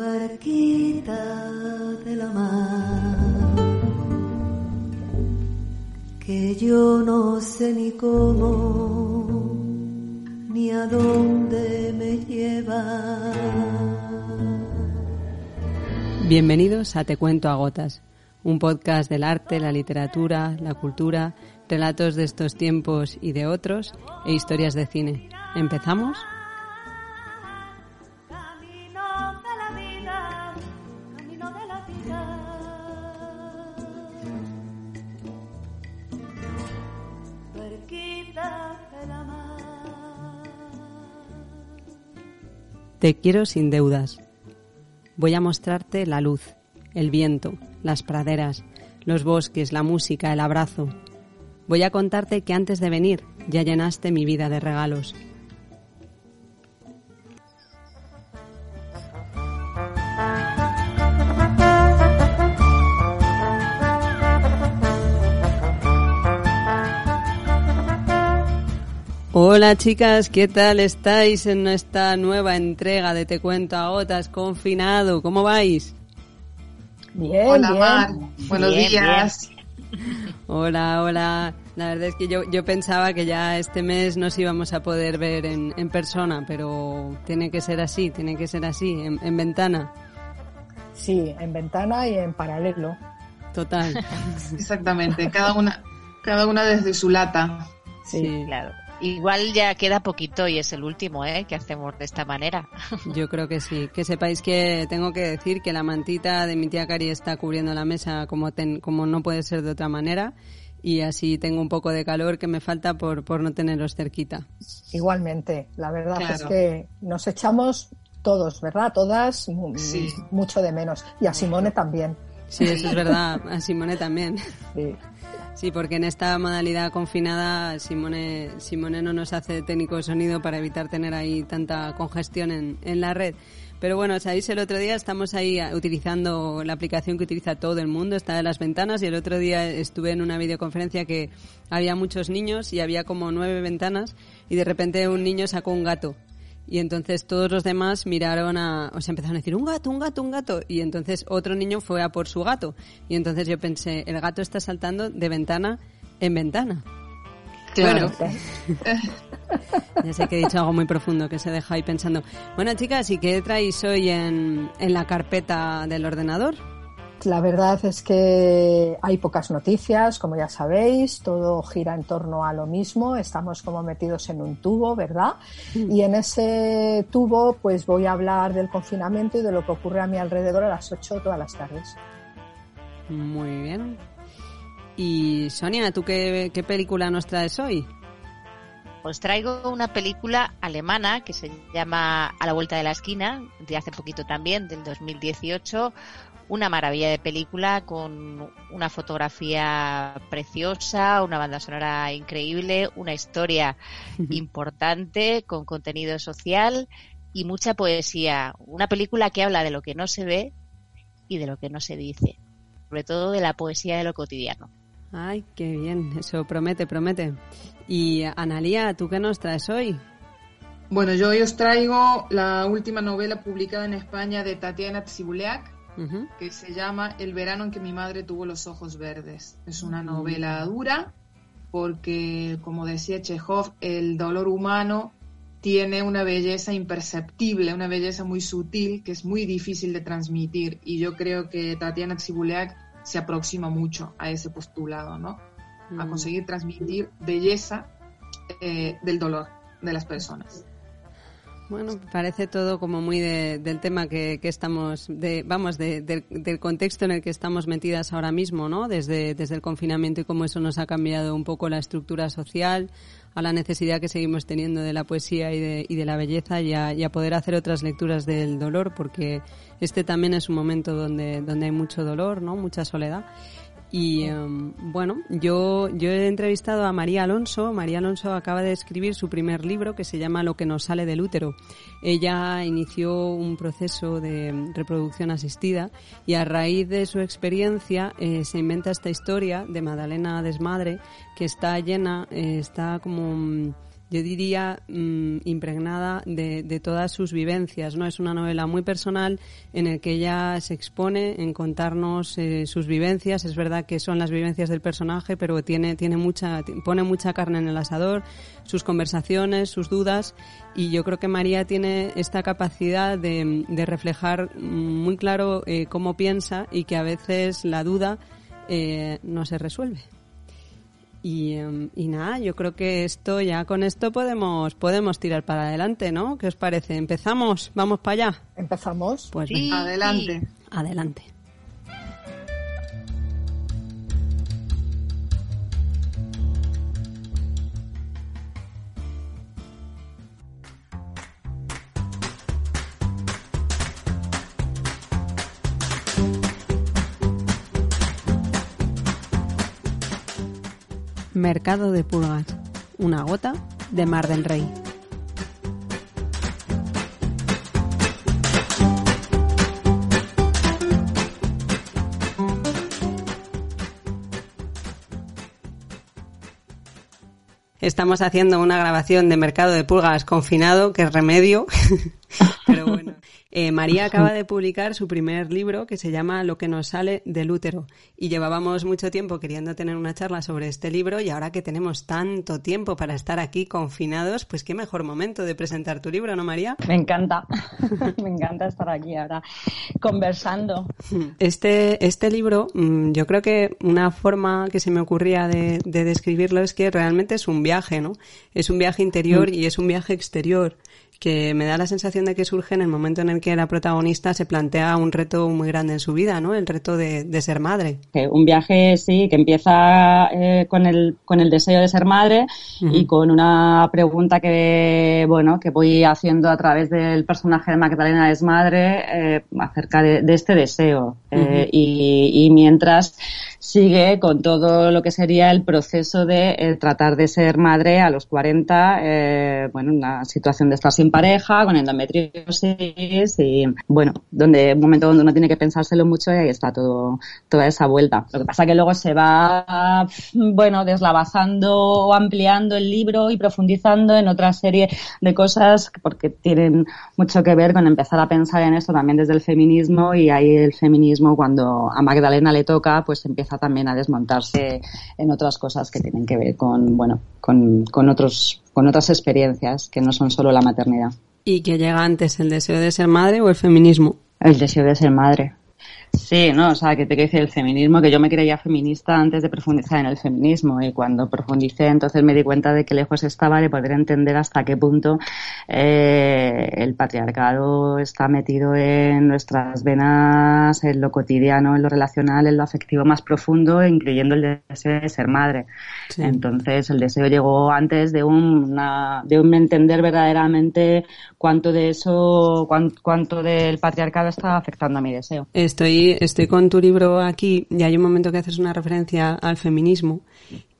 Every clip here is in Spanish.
Barquita de la mar, que yo no sé ni cómo ni a dónde me lleva. Bienvenidos a Te Cuento a Gotas, un podcast del arte, la literatura, la cultura, relatos de estos tiempos y de otros e historias de cine. ¿Empezamos? Te quiero sin deudas. Voy a mostrarte la luz, el viento, las praderas, los bosques, la música, el abrazo. Voy a contarte que antes de venir ya llenaste mi vida de regalos. Hola chicas, ¿qué tal estáis en esta nueva entrega de Te Cuento a Gotas confinado? ¿Cómo vais? Bien, Hola bien. Mar, buenos Bien, días. Hola, hola. La verdad es que yo, yo pensaba que ya este mes nos íbamos a poder ver en, en persona, pero tiene que ser así, tiene que ser así, en, en ventana. Sí, en ventana y en paralelo. Total. Exactamente, cada una, cada una desde su lata. Sí. Sí. Claro. Igual ya queda poquito y es el último, ¿eh? Que hacemos de esta manera. Yo creo que sí. Que sepáis que tengo que decir que la mantita de mi tía Cari está cubriendo la mesa como, ten- como no puede ser de otra manera. Y así tengo un poco de calor que me falta por, por no teneros cerquita. Igualmente, la verdad Claro. es que nos echamos todos, ¿verdad? Todas Sí. mucho de menos. Y a Simone también. Sí, eso es verdad. A Simone también. Sí. Sí, porque en esta modalidad confinada Simone, Simone no nos hace técnico de sonido para evitar tener ahí tanta congestión en, en la red. Pero bueno, sabéis, el otro día estamos ahí ah, utilizando la aplicación que utiliza todo el mundo, está en las ventanas, y el otro día estuve en una videoconferencia que había muchos niños y había como nueve ventanas, y de repente un niño sacó un gato. Y entonces todos los demás miraron a, o sea, empezaron a decir, un gato, un gato, un gato. Y entonces otro niño fue a por su gato. Y entonces yo pensé, el gato está saltando de ventana en ventana. Claro. Ya sé que he dicho algo muy profundo que se deja ahí pensando. Bueno, chicas, ¿y qué traéis hoy en, en la carpeta del ordenador? La verdad es que hay pocas noticias, como ya sabéis, todo gira en torno a lo mismo, estamos como metidos en un tubo, ¿verdad? Y en ese tubo pues voy a hablar del confinamiento y de lo que ocurre a mi alrededor a las 8 todas las tardes. Muy bien. Y Sonia, ¿tú qué, qué película nos traes hoy? Os traigo una película alemana que se llama A la vuelta de la esquina, de hace poquito también, del 2018. Una maravilla de película con una fotografía preciosa, una banda sonora increíble, una historia importante con contenido social y mucha poesía. Una película que habla de lo que no se ve y de lo que no se dice, sobre todo de la poesía de lo cotidiano. Ay, qué bien, eso promete, promete. Y Analía, ¿tú qué nos traes hoy? Bueno, yo hoy os traigo la última novela publicada en España de Tatiana Tsibuleak, Que se llama El verano en que mi madre tuvo los ojos verdes. Es una novela dura porque, como decía Chekhov, el dolor humano tiene una belleza imperceptible, una belleza muy sutil que es muy difícil de transmitir y yo creo que Tatiana Tsibuleak se aproxima mucho a ese postulado, ¿no? A Mm. conseguir transmitir belleza eh, del dolor de las personas. Bueno, parece todo como muy del tema que, estamos, de, vamos, del contexto en el que estamos metidas ahora mismo, ¿no? Desde, desde el confinamiento y cómo eso nos ha cambiado un poco la estructura social, a la necesidad que seguimos teniendo de la poesía y de, y de la belleza y a, y a, poder hacer otras lecturas del dolor, porque este también es un momento donde, donde hay mucho dolor, ¿no? Mucha soledad. Y em, bueno, yo, yo he entrevistado a María Alonso. María Alonso acaba de escribir su primer libro que se llama Lo que nos sale del útero. Ella inició un proceso de reproducción asistida y a raíz de su experiencia eh, se inventa esta historia de Madalena Desmadre que está llena, eh, está como mm, yo diría, mm, impregnada de, todas sus vivencias. ¿no? Es una novela muy personal en el que ella se expone en contarnos eh, sus vivencias. Es verdad que son las vivencias del personaje, pero tiene, tiene mucha, pone mucha carne en el asador, sus conversaciones, sus dudas. Y yo creo que María tiene esta capacidad de, reflejar muy claro eh, cómo piensa y que a veces la duda eh, no se resuelve. Y, em, y, nada, yo creo que esto ya con esto podemos podemos tirar para adelante, ¿no? ¿Qué os parece? ¿Empezamos? ¿Vamos para allá? ¿Empezamos? Pues sí. adelante. Adelante. Mercado de Pulgas, una gota de Mar del Rey. Estamos haciendo una grabación de Mercado de Pulgas confinado, que es remedio. Pero bueno. Eh, María acaba de publicar su primer libro que se llama Lo que nos sale del útero y llevábamos mucho tiempo queriendo tener una charla sobre este libro y ahora que tenemos tanto tiempo para estar aquí confinados, pues qué mejor momento de presentar tu libro, ¿no, María? Me encanta, me encanta estar aquí ahora conversando. Este, este libro, mm, yo creo que una forma que se me ocurría de, describirlo es que realmente es un viaje, ¿no? Es un viaje interior mm. y es un viaje exterior que me da la sensación de que surge en el momento en el que la protagonista se plantea un reto muy grande en su vida, ¿no? El reto de, ser madre. Un viaje, sí, que empieza eh, con, el, con el deseo de ser madre y con una pregunta que, bueno, que voy haciendo a través del personaje de Magdalena Desmadre eh, acerca de, este deseo. Eh, y, y mientras sigue con todo lo que sería el proceso de eh, tratar de ser madre a los 40, eh, bueno, una situación de estar sin pareja, con endometriosis y, bueno, donde un momento donde uno tiene que pensárselo mucho y ahí está todo, toda esa vuelta. Lo que pasa que luego se va, bueno, deslavazando o ampliando el libro y profundizando en otra serie de cosas porque tienen mucho que ver con empezar a pensar en esto también desde el feminismo y ahí el feminismo cuando a Magdalena le toca, pues empieza también a desmontarse en otras cosas que tienen que ver con, bueno, con, con, otros, con otras experiencias que no son solo la maternidad. ¿Y qué llega antes, el deseo de ser madre o el feminismo? El deseo de ser madre. Sí, no, o sea, que te quiero decir el feminismo, que yo me creía feminista antes de profundizar en el feminismo y cuando profundicé entonces me di cuenta de que lejos estaba de poder entender hasta qué punto eh, el patriarcado está metido en nuestras venas, en lo cotidiano, en lo relacional, en lo afectivo más profundo, incluyendo el deseo de ser madre. Entonces el deseo llegó antes de, una, de un entender verdaderamente cuánto de eso, cuánto, del patriarcado está afectando a mi deseo. Estoy, estoy con tu libro aquí y hay un momento que haces una referencia al feminismo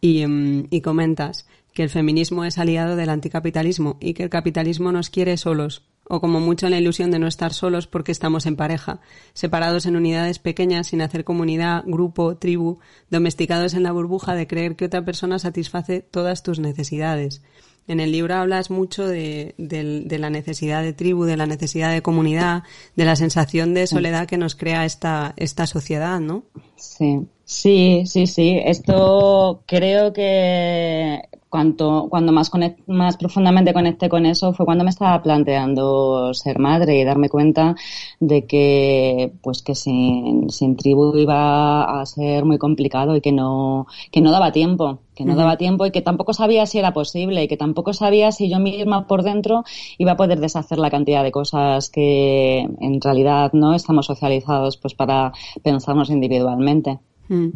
y, em, y comentas que el feminismo es aliado del anticapitalismo y que el capitalismo nos quiere solos, o como mucho en la ilusión de no estar solos porque estamos en pareja, separados en unidades pequeñas sin hacer comunidad, grupo, tribu, domesticados en la burbuja de creer que otra persona satisface todas tus necesidades. En el libro hablas mucho de, la necesidad de tribu, de la necesidad de comunidad, de la sensación de soledad que nos crea esta, esta sociedad, ¿no? Sí, sí, sí, sí. Esto creo que cuanto, cuando más, más profundamente conecté con eso fue cuando me estaba planteando ser madre y darme cuenta de que, pues que sin, sin tribu iba a ser muy complicado y que no, que no daba tiempo, que no daba tiempo y que tampoco sabía si era posible y que tampoco sabía si yo misma por dentro iba a poder deshacer la cantidad de cosas que en realidad no estamos socializados pues para pensarnos individualmente. Mm.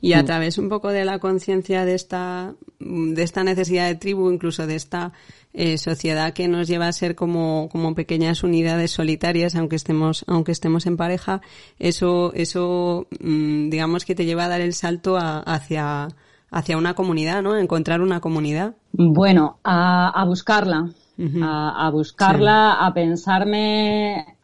Y a mm. través un poco de la conciencia de esta, de esta necesidad de tribu, incluso de esta eh, sociedad que nos lleva a ser como, como pequeñas unidades solitarias, aunque estemos, aunque estemos en pareja, eso, eso, mm, digamos que te lleva a dar el salto hacia, hacia una comunidad, ¿no? A encontrar una comunidad. Bueno, a, buscarla. a, buscarla, a pensarme,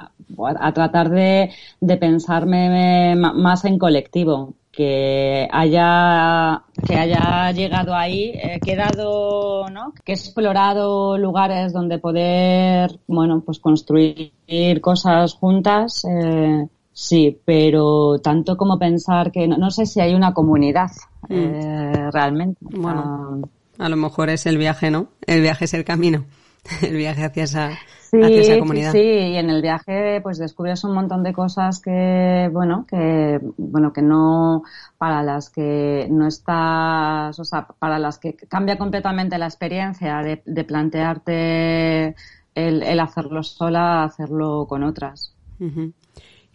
a, tratar de, de pensarme más en colectivo que haya que haya llegado ahí, he quedado, ¿no? Que he explorado lugares donde poder, bueno, pues construir cosas juntas, eh, sí, pero tanto como pensar que no, sé si hay una comunidad mm. eh, realmente. Bueno, a lo mejor es el viaje, ¿no? El viaje es el camino, el viaje hacia esa sí, Sí, y en el viaje pues descubres un montón de cosas que, bueno, que, bueno, que no, para las que no estás, o sea, para las que cambia completamente la experiencia de, de plantearte el, el, hacerlo sola, hacerlo con otras.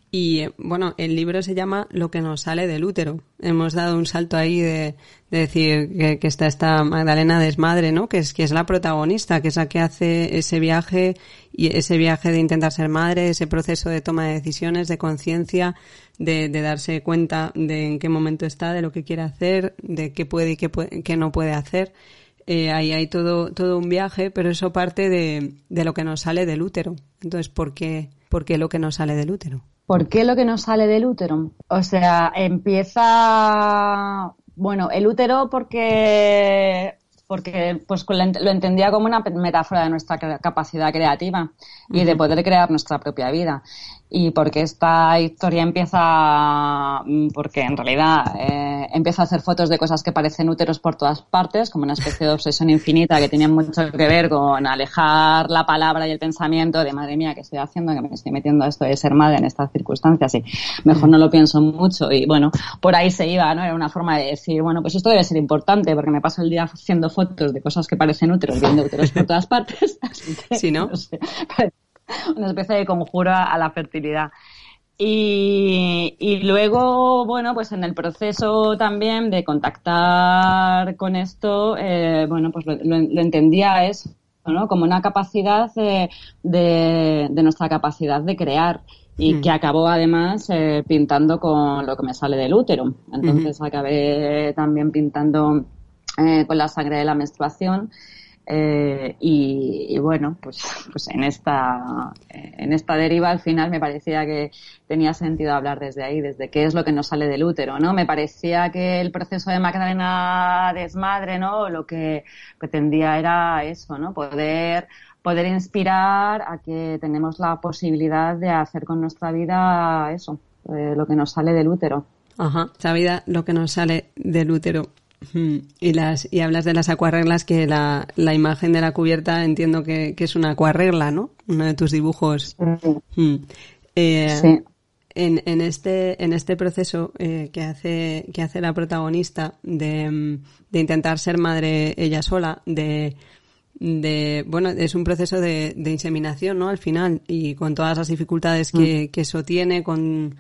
Y bueno, el libro se llama Lo que nos sale del útero. Hemos dado un salto ahí de, decir que, está esta Magdalena Desmadre, ¿no? Que es, que es la protagonista, que es la que hace ese viaje y ese viaje de intentar ser madre, ese proceso de toma de decisiones, de conciencia, de, darse cuenta de en qué momento está, de lo que quiere hacer, de qué puede y qué, no puede hacer. Eh, ahí hay todo, todo un viaje, pero eso parte de, de lo que nos sale del útero. Entonces, ¿por qué, ¿por qué lo que nos sale del útero? ¿Por qué lo que no sale del útero? O sea, empieza, bueno, el útero porque porque pues lo entendía como una metáfora de nuestra capacidad creativa y de poder crear nuestra propia vida. Y porque esta historia empieza mm, porque en realidad eh, empieza a hacer fotos de cosas que parecen úteros por todas partes como una especie de obsesión infinita que tiene mucho que ver con alejar la palabra y el pensamiento de madre mía que estoy haciendo que me estoy metiendo a esto de ser madre en estas circunstancias y mejor no lo pienso mucho. Y bueno por ahí se iba no era una forma de decir bueno pues esto debe ser importante porque me paso el día haciendo fotos de cosas que parecen úteros viendo úteros por todas partes sí no, una especie de conjuro a la fertilidad. Y, y, luego, bueno, pues en el proceso también de contactar con esto, eh, bueno, pues lo, entendía eso, ¿no? Como una capacidad de, de, nuestra capacidad de crear y mm. que acabó además eh, pintando con lo que me sale del útero. Entonces acabé también pintando eh, con la sangre de la menstruación eh, y, bueno, pues, pues en esta en esta deriva al final me parecía que tenía sentido hablar desde ahí, desde qué es lo que nos sale del útero, ¿no? Me parecía que el proceso de Magdalena Desmadre, ¿no? Lo que pretendía era eso, ¿no? Poder poder inspirar a que tenemos la posibilidad de hacer con nuestra vida eso, eh, lo que nos sale del útero. Ajá, esa vida, lo que nos sale del útero. Y, las, y hablas de las acuarreglas, que la, la imagen de la cubierta entiendo que, que, es una acuarregla, ¿no? Uno de tus dibujos. Eh, sí. en, en, este, en este proceso eh, que, hace, que hace la protagonista de, de intentar ser madre ella sola, de, de bueno es un proceso de, de, inseminación no al final y con todas las dificultades que, que eso tiene con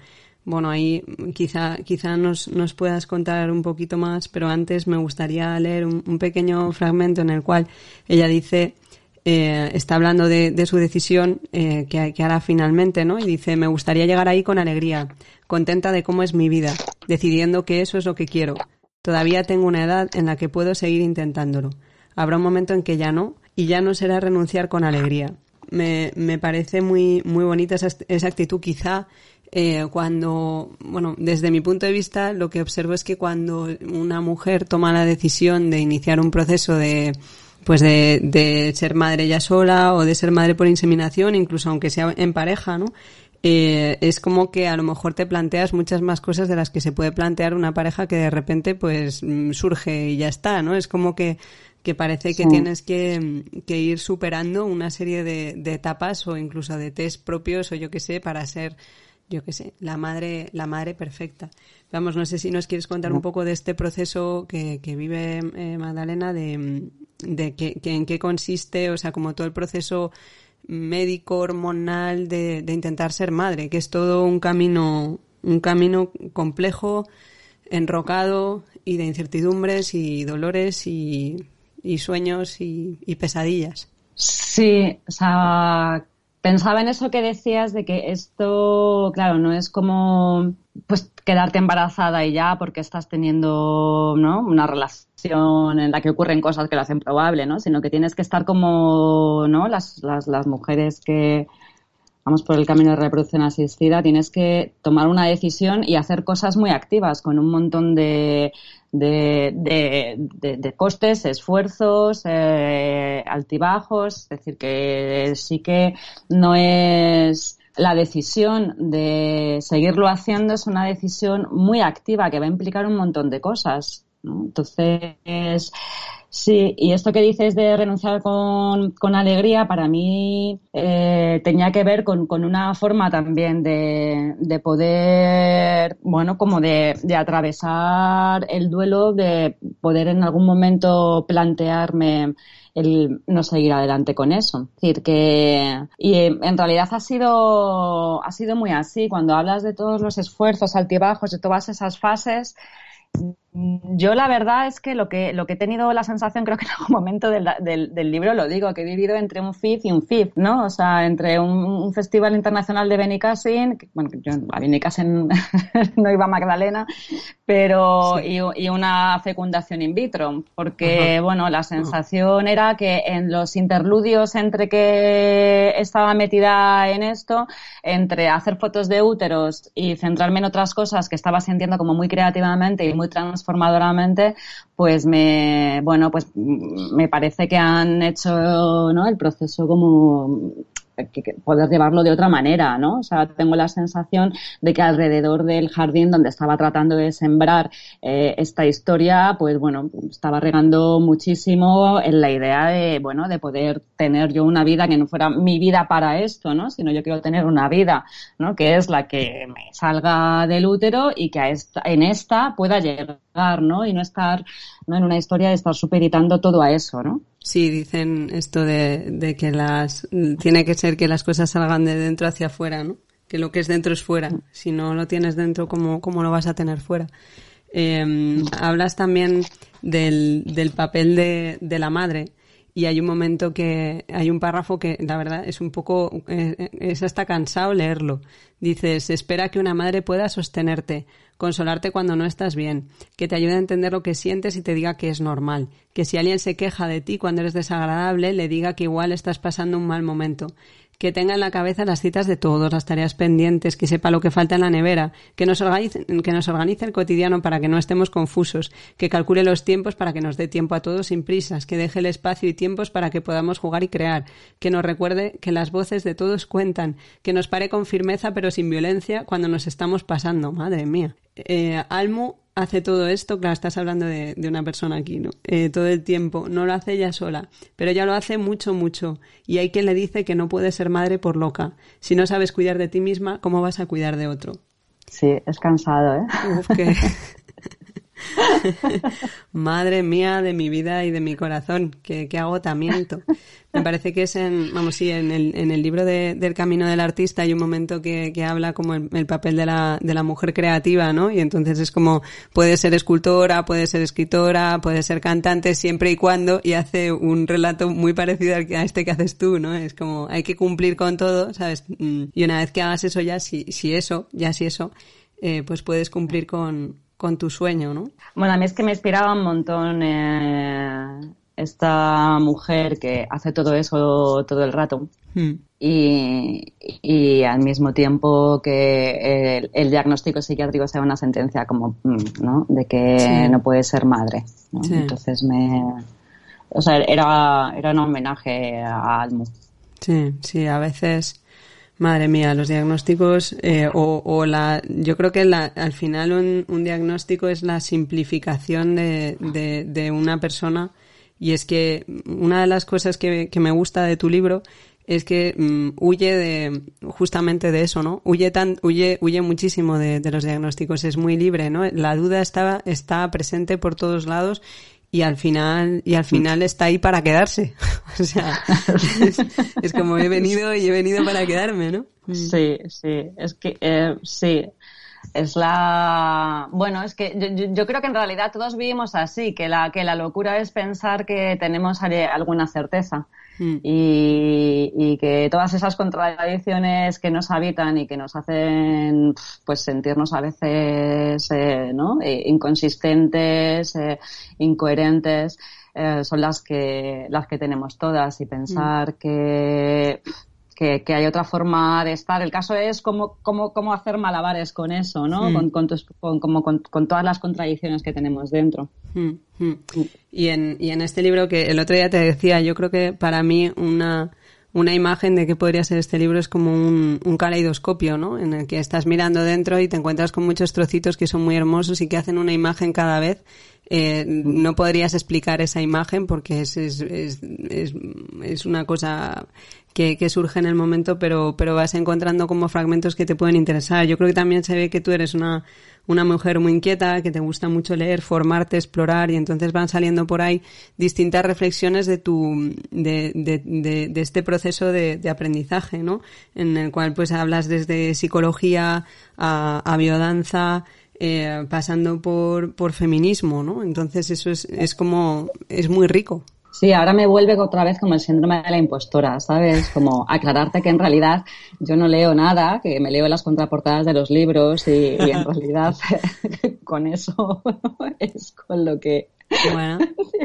bueno, ahí quizá, quizá nos, nos puedas contar un poquito más, pero antes me gustaría leer un, pequeño fragmento en el cual ella dice, eh, está hablando de, de su decisión eh, que, que, hará finalmente, ¿no? Y dice, me gustaría llegar ahí con alegría, contenta de cómo es mi vida, decidiendo que eso es lo que quiero. Todavía tengo una edad en la que puedo seguir intentándolo. Habrá un momento en que ya no, y ya no será renunciar con alegría. Me, me parece muy, muy bonita esa, esa actitud, quizá eh, cuando, bueno, desde mi punto de vista, lo que observo es que cuando una mujer toma la decisión de iniciar un proceso de, pues de, de ser madre ya sola o de ser madre por inseminación, incluso aunque sea en pareja, ¿no? Eh, es como que a lo mejor te planteas muchas más cosas de las que se puede plantear una pareja que de repente pues mm, surge y ya está, ¿no? Es como que que parece que tienes que, que, ir superando una serie de, de, etapas o incluso de test propios o yo qué sé para ser yo qué sé la madre la madre perfecta vamos no sé si nos quieres contar un poco de este proceso que, que vive eh, Magdalena de, de que, en qué consiste o sea como todo el proceso médico hormonal de, de intentar ser madre que es todo un camino un camino complejo enrocado y de incertidumbres y dolores y y sueños y, pesadillas. Sí, o sea, pensaba en eso que decías de que esto, claro, no es como pues quedarte embarazada y ya porque estás teniendo ¿no? una relación en la que ocurren cosas que lo hacen probable, ¿no? Sino que tienes que estar como ¿no? las, las, las mujeres que vamos por el camino de reproducción asistida, tienes que tomar una decisión y hacer cosas muy activas con un montón de, de, costes, esfuerzos, eh, altibajos. Es decir, que sí que no es la decisión de seguirlo haciendo, es una decisión muy activa que va a implicar un montón de cosas. Entonces, Sí, y esto que dices de renunciar con, con alegría, para mí eh, tenía que ver con, con, una forma también de, de poder, bueno, como de, de, atravesar el duelo, de poder en algún momento plantearme el no seguir adelante con eso. Es decir, que, y en realidad ha sido, ha sido muy así. Cuando hablas de todos los esfuerzos altibajos, de todas esas fases, yo la verdad es que lo que lo que he tenido la sensación, creo que en algún momento del, del, libro lo digo, que he vivido entre un FIF y un FIF, ¿no? O sea, entre un, festival internacional de Benicassin, bueno, yo a Benicassin no iba Magdalena, pero y, y, una fecundación in vitro, porque bueno, la sensación era que en los interludios entre que estaba metida en esto, entre hacer fotos de úteros y centrarme en otras cosas que estaba sintiendo como muy creativamente y muy transformadoramente, pues me, bueno, pues me parece que han hecho, ¿no? El proceso como poder llevarlo de otra manera, ¿no? O sea, tengo la sensación de que alrededor del jardín donde estaba tratando de sembrar eh, esta historia, pues bueno, estaba regando muchísimo en la idea de, bueno, de poder tener yo una vida que no fuera mi vida para esto, ¿no? Sino yo quiero tener una vida, ¿no? Que es la que me salga del útero y que a esta, en esta pueda llegar, ¿no? Y no estar, ¿no? En una historia de estar superitando todo a eso, ¿no? Sí, dicen esto de, que las tiene que ser que las cosas salgan de dentro hacia afuera, ¿no? Que lo que es dentro es fuera. Si no lo tienes dentro, ¿cómo, cómo lo vas a tener fuera? Em, hablas también del, del papel de, de la madre y hay un momento que hay un párrafo que la verdad es un poco eh, es hasta cansado leerlo. Dices, espera que una madre pueda sostenerte, consolarte cuando no estás bien, que te ayude a entender lo que sientes y te diga que es normal, que si alguien se queja de ti cuando eres desagradable, le diga que igual estás pasando un mal momento, que tenga en la cabeza las citas de todos, las tareas pendientes, que sepa lo que falta en la nevera, que nos, organice, el cotidiano para que no estemos confusos, que calcule los tiempos para que nos dé tiempo a todos sin prisas, que deje el espacio y tiempos para que podamos jugar y crear, que nos recuerde que las voces de todos cuentan, que nos pare con firmeza pero sin violencia cuando nos estamos pasando. Madre mía. Eh, Almu hace todo esto, claro, estás hablando de, una persona aquí, ¿no? Eh, todo el tiempo, no lo hace ella sola, pero ella lo hace mucho, mucho. Y hay quien le dice que no puede ser madre por loca. Si no sabes cuidar de ti misma, ¿cómo vas a cuidar de otro? Sí, es cansado, ¿eh? Uf, Madre mía de mi vida y de mi corazón, qué, agotamiento. Me parece que es en, vamos, sí, en el, libro de, del camino del artista hay un momento que, que habla como el, papel de la, de la mujer creativa, ¿no? Y entonces es como, puede ser escultora, puede ser escritora, puede ser cantante, siempre y cuando, y hace un relato muy parecido a este que haces tú, ¿no? Es como, hay que cumplir con todo, ¿sabes? Mm, y una vez que hagas eso ya, si, si eso, ya si eso, eh, pues puedes cumplir con, con tu sueño, ¿no? Bueno, a mí es que me inspiraba un montón eh, esta mujer que hace todo eso todo el rato. Hmm. Y, al mismo tiempo que el, diagnóstico psiquiátrico sea una sentencia como, mm, ¿no? De que no puede ser madre. Entonces me... O sea, era, era un homenaje a Almu. Sí, sí, a veces Madre mía, los diagnósticos eh, o, o, la, yo creo que la, al final un, un, diagnóstico es la simplificación de, de, una persona Y es que una de las cosas que, me gusta de tu libro es que mm, huye de justamente de eso, ¿no? Huye tan, huye, huye muchísimo de, de, los diagnósticos, es muy libre, ¿no? La duda está, está presente por todos lados y al final, y al final está ahí para quedarse. o sea, es, como he venido y he venido para quedarme, ¿no? Sí, sí, es que eh, sí, es la bueno es que yo, yo, creo que en realidad todos vivimos así que la que la locura es pensar que tenemos alguna certeza mm. y, y, que todas esas contradicciones que nos habitan y que nos hacen pues sentirnos a veces eh, ¿no? Eh, inconsistentes eh, incoherentes eh, son las que las que tenemos todas y pensar mm. que que, que, hay otra forma de estar. El caso es cómo, cómo, cómo hacer malabares con eso, ¿no? Mm. Con, con, tus, con, como con, con, todas las contradicciones que tenemos dentro. Mm, mm. Y, en, y en este libro que el otro día te decía, yo creo que para mí una, una imagen de qué podría ser este libro es como un, un, caleidoscopio, ¿no? En el que estás mirando dentro y te encuentras con muchos trocitos que son muy hermosos y que hacen una imagen cada vez. Eh, no podrías explicar esa imagen porque es, es, es, es, una cosa que, que, surge en el momento, pero, pero vas encontrando como fragmentos que te pueden interesar. Yo creo que también se ve que tú eres una, una mujer muy inquieta, que te gusta mucho leer, formarte, explorar, y entonces van saliendo por ahí distintas reflexiones de tu, de, de, de, de este proceso de, aprendizaje, ¿no? En el cual pues hablas desde psicología a, a biodanza, eh, pasando por, por feminismo, ¿no? Entonces eso es, es como, es muy rico. Sí, ahora me vuelve otra vez como el síndrome de la impostora, ¿sabes? Como aclararte que en realidad yo no leo nada, que me leo las contraportadas de los libros y, y en realidad con eso es con lo que bueno.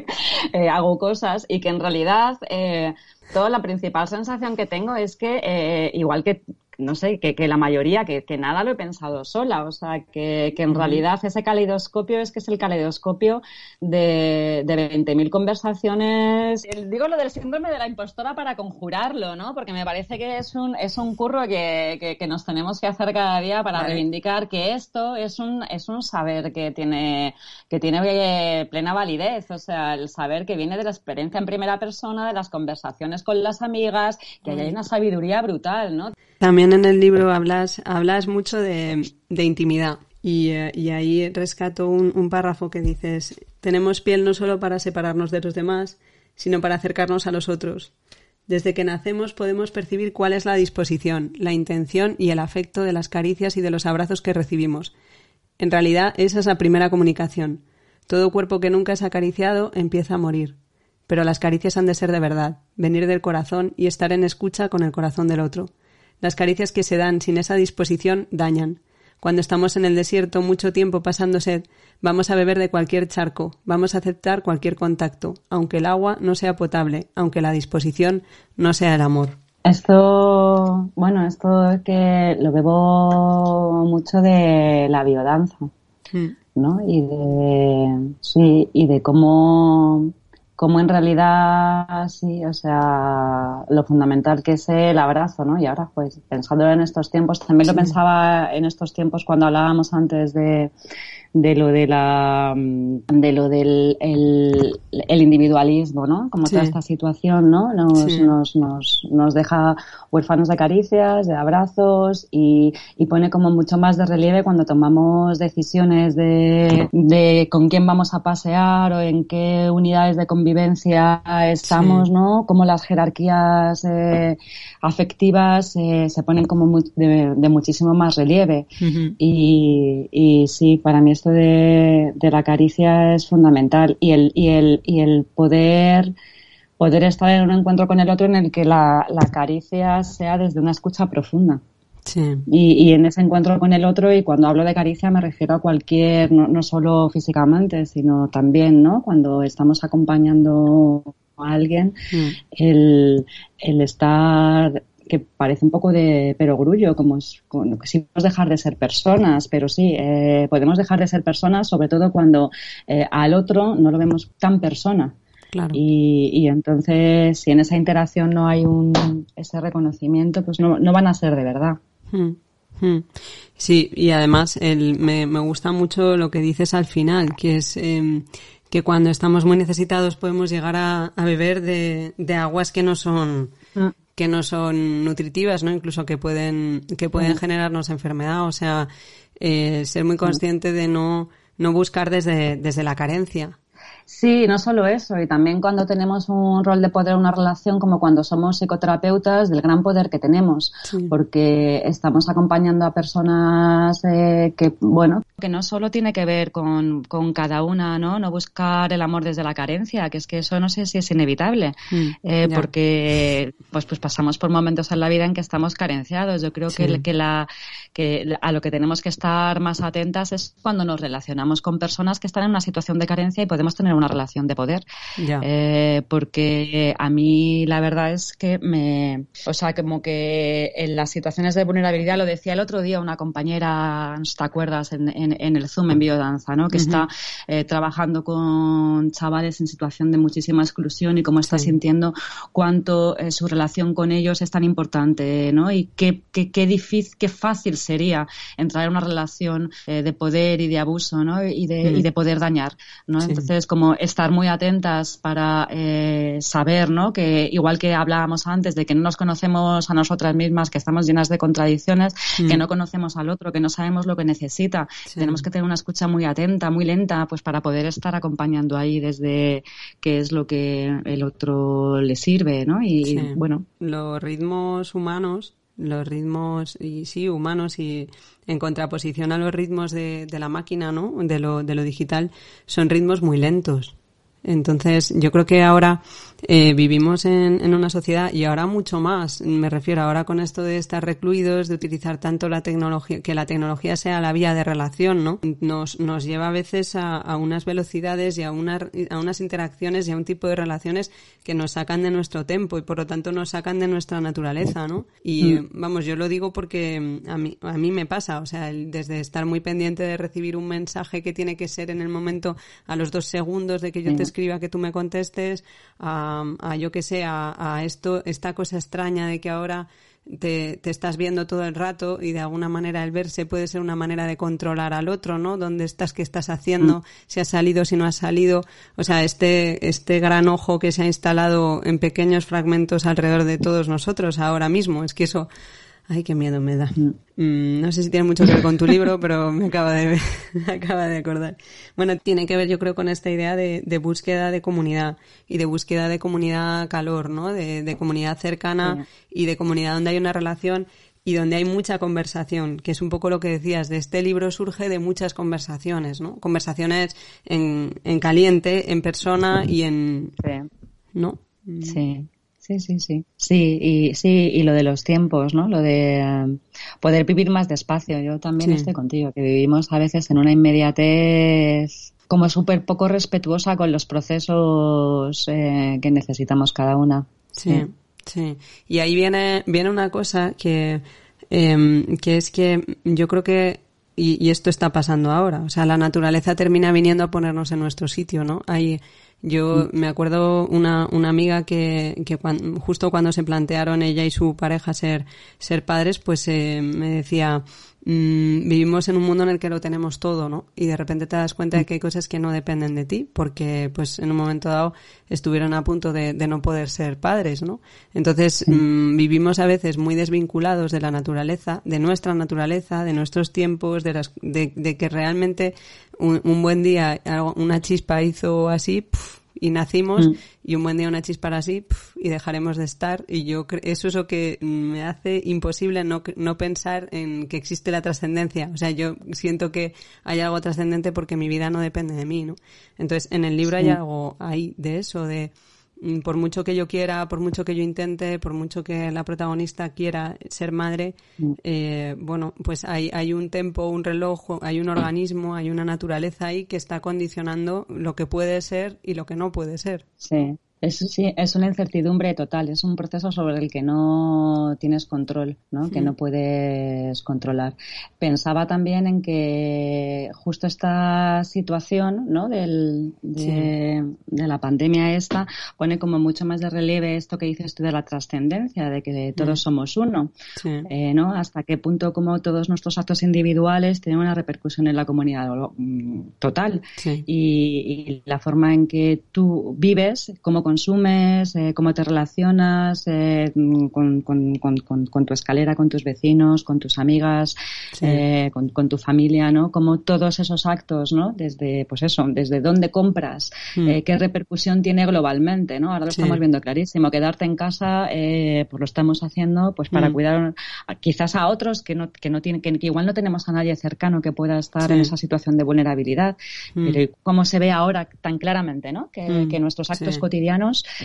eh, hago cosas y que en realidad eh, toda la principal sensación que tengo es que eh, igual que no sé, que, que la mayoría, que, que, nada lo he pensado sola, o sea, que, que en realidad ese caleidoscopio es que es el caleidoscopio de, de 20.000 conversaciones. Digo lo del síndrome de la impostora para conjurarlo, ¿no? Porque me parece que es un, es un curro que, que nos tenemos que hacer cada día para vale. reivindicar que esto es un, es un saber que tiene, que tiene plena validez, o sea, el saber que viene de la experiencia en primera persona, de las conversaciones con las amigas, que hay una sabiduría brutal, ¿no? También en el libro hablas, hablas mucho de, de intimidad. Y, eh, y, ahí rescato un, un, párrafo que dices, tenemos piel no solo para separarnos de los demás, sino para acercarnos a los otros. Desde que nacemos podemos percibir cuál es la disposición, la intención y el afecto de las caricias y de los abrazos que recibimos. En realidad, esa es la primera comunicación. Todo cuerpo que nunca es acariciado empieza a morir. Pero las caricias han de ser de verdad, venir del corazón y estar en escucha con el corazón del otro. Las caricias que se dan sin esa disposición dañan. Cuando estamos en el desierto mucho tiempo pasando sed, vamos a beber de cualquier charco, vamos a aceptar cualquier contacto, aunque el agua no sea potable, aunque la disposición no sea el amor. Esto, bueno, esto que lo bebo mucho de la biodanza, mm. ¿no? Y de, sí, y de cómo como en realidad sí, o sea, lo fundamental que es el abrazo, ¿no? Y ahora, pues, pensándolo en estos tiempos, también lo pensaba en estos tiempos cuando hablábamos antes de, de lo de la de lo del el, el individualismo, ¿no? Como sí. toda esta situación, ¿no? Nos, sí. nos, nos, nos deja huérfanos de caricias, de abrazos y, y pone como mucho más de relieve cuando tomamos decisiones de, de con quién vamos a pasear o en qué unidades de convivencia estamos, sí. ¿no? Como las jerarquías eh, afectivas eh, se ponen como muy, de, de, muchísimo más relieve. Uh -huh. y, y sí, para mí esto de, de, la caricia es fundamental y el, y el, y el poder poder estar en un encuentro con el otro en el que la, la caricia sea desde una escucha profunda. Sí. Y, y, en ese encuentro con el otro, y cuando hablo de caricia me refiero a cualquier, no, no solo físicamente, sino también, ¿no? Cuando estamos acompañando a alguien, mm. el, el estar que parece un poco de perogrullo, como, es, como sí podemos dejar de ser personas, pero sí, eh, podemos dejar de ser personas, sobre todo cuando eh, al otro no lo vemos tan persona. Claro. Y, y, entonces, si en esa interacción no hay un, ese reconocimiento, pues no, no van a ser de verdad. Hmm. Hmm. Sí, y además el, me, me, gusta mucho lo que dices al final, que es eh, que cuando estamos muy necesitados podemos llegar a, a beber de, de aguas que no son Mm. Que no son nutritivas, ¿no? Incluso que pueden que pueden generarnos enfermedad, o sea, eh, ser muy consciente de no no buscar desde desde la carencia. Sí, no solo eso, y también cuando tenemos un rol de poder, una relación, como cuando somos psicoterapeutas, del gran poder que tenemos, Sí. porque estamos acompañando a personas eh, que, bueno, que no solo tiene que ver con, con cada una, ¿no? No buscar el amor desde la carencia, que es que eso no sé si es inevitable, Mm, eh, porque pues, pues pasamos por momentos en la vida en que estamos carenciados. Yo creo Sí. que, que, la, que a lo que tenemos que estar más atentas es cuando nos relacionamos con personas que están en una situación de carencia y podemos tener una relación de poder. Eh, porque a mí la verdad es que me, o sea, como que en las situaciones de vulnerabilidad, lo decía el otro día una compañera, te acuerdas, en, en, en el Zoom en biodanza, ¿no? Que está eh, trabajando con chavales en situación de muchísima exclusión y cómo está Sí. sintiendo cuánto eh, su relación con ellos es tan importante, ¿no? Y qué, qué, qué difícil, qué fácil sería entrar en una relación de poder y de abuso, ¿no? Y de, Mm. y de poder dañar, ¿no? Sí. Entonces, como estar muy atentas para eh, saber, ¿no? Que igual que hablábamos antes de que no nos conocemos a nosotras mismas, que estamos llenas de contradicciones, Mm. que no conocemos al otro, que no sabemos lo que necesita. Sí. Tenemos que tener una escucha muy atenta, muy lenta, pues para poder estar acompañando ahí desde qué es lo que el otro le sirve, ¿no? Y Sí. bueno, los ritmos humanos, los ritmos, y sí, humanos y en contraposición a los ritmos de, la máquina, ¿no? De lo, de lo digital, son ritmos muy lentos. Entonces, yo creo que ahora eh, vivimos en, en una sociedad y ahora mucho más, me refiero ahora con esto de estar recluidos, de utilizar tanto la tecnología, que la tecnología sea la vía de relación, ¿no? Nos, nos lleva a veces a, a unas velocidades y a, una, a unas interacciones y a un tipo de relaciones que nos sacan de nuestro tiempo y por lo tanto nos sacan de nuestra naturaleza, ¿no? Y eh, vamos, yo lo digo porque mm, a mí, a mí me pasa, o sea, el- desde estar muy pendiente de recibir un mensaje que tiene que ser en el momento, a los dos segundos de que yo te escriba que tú me contestes, a, a yo que sé, a, a esto, esta cosa extraña de que ahora te, te estás viendo todo el rato y de alguna manera el verse puede ser una manera de controlar al otro, ¿no? ¿Dónde estás? ¿Qué estás haciendo? Si has salido, si no has salido. O sea, este, este gran ojo que se ha instalado en pequeños fragmentos alrededor de todos nosotros ahora mismo. Es que eso, ay, qué miedo me da. Mm, no sé si tiene mucho que ver con tu libro, pero me acaba de, me acaba de acordar. Bueno, tiene que ver yo creo con esta idea de, de búsqueda de comunidad y de búsqueda de comunidad calor, ¿no? De, de comunidad cercana y de comunidad donde hay una relación y donde hay mucha conversación, que es un poco lo que decías, de este libro surge de muchas conversaciones, ¿no? Conversaciones en, en caliente, en persona y en, sí. ¿no? Sí, sí, sí, sí. Sí, y, sí, y lo de los tiempos, ¿no? Lo de eh, poder vivir más despacio. Yo también Sí. estoy contigo, que vivimos a veces en una inmediatez como súper poco respetuosa con los procesos eh, que necesitamos cada una. Sí, sí. Y ahí viene, viene una cosa que, em, que es que yo creo que, y, y esto está pasando ahora, o sea, la naturaleza termina viniendo a ponernos en nuestro sitio, ¿no? Hay, yo me acuerdo una, una amiga que, que justo cuando se plantearon ella y su pareja ser, ser padres, pues eh, me decía, mm, vivimos en un mundo en el que lo tenemos todo, ¿no? Y de repente te das cuenta de que hay cosas que no dependen de ti, porque pues en un momento dado estuvieron a punto de, de no poder ser padres, ¿no? Entonces mm, vivimos a veces muy desvinculados de la naturaleza, de nuestra naturaleza, de nuestros tiempos, de, las, de, de que realmente un, un buen día algo- una chispa hizo así pf, y nacimos Mm. y un buen día una chispa así pf, y dejaremos de estar. Y yo eso es lo que me hace imposible no, no pensar en que existe la trascendencia. O sea yo siento que hay algo trascendente porque mi vida no depende de mí no entonces en el libro hay algo ahí de eso de por mucho que yo quiera, por mucho que yo intente, por mucho que la protagonista quiera ser madre, eh, bueno, pues hay, hay un tempo, un reloj, hay un organismo, hay una naturaleza ahí que está condicionando lo que puede ser y lo que no puede ser. Sí. Es, sí, es una incertidumbre total, es un proceso sobre el que no tienes control, ¿no? que no puedes controlar. Pensaba también en que justo esta situación ¿no? Del, de, la pandemia esta pone como mucho más de relieve esto que dices tú de la trascendencia, de que todos mm. somos uno, eh, ¿no? hasta qué punto como todos nuestros actos individuales tienen una repercusión en la comunidad mm, total y, la forma en que tú vives, cómo consumes, eh, cómo te relacionas eh, con, tu escalera, con tus vecinos, con tus amigas, eh, con, tu familia, ¿no? Como todos esos actos, ¿no? Desde, pues eso, desde dónde compras, mm. qué repercusión tiene globalmente, ¿no? Ahora lo estamos viendo clarísimo. Quedarte en casa, pues lo estamos haciendo, pues para mm. cuidar quizás a otros que no, que no tienen, que, igual no tenemos a nadie cercano que pueda estar en esa situación de vulnerabilidad, mm. pero como se ve ahora tan claramente, ¿no? Que, que nuestros actos cotidianos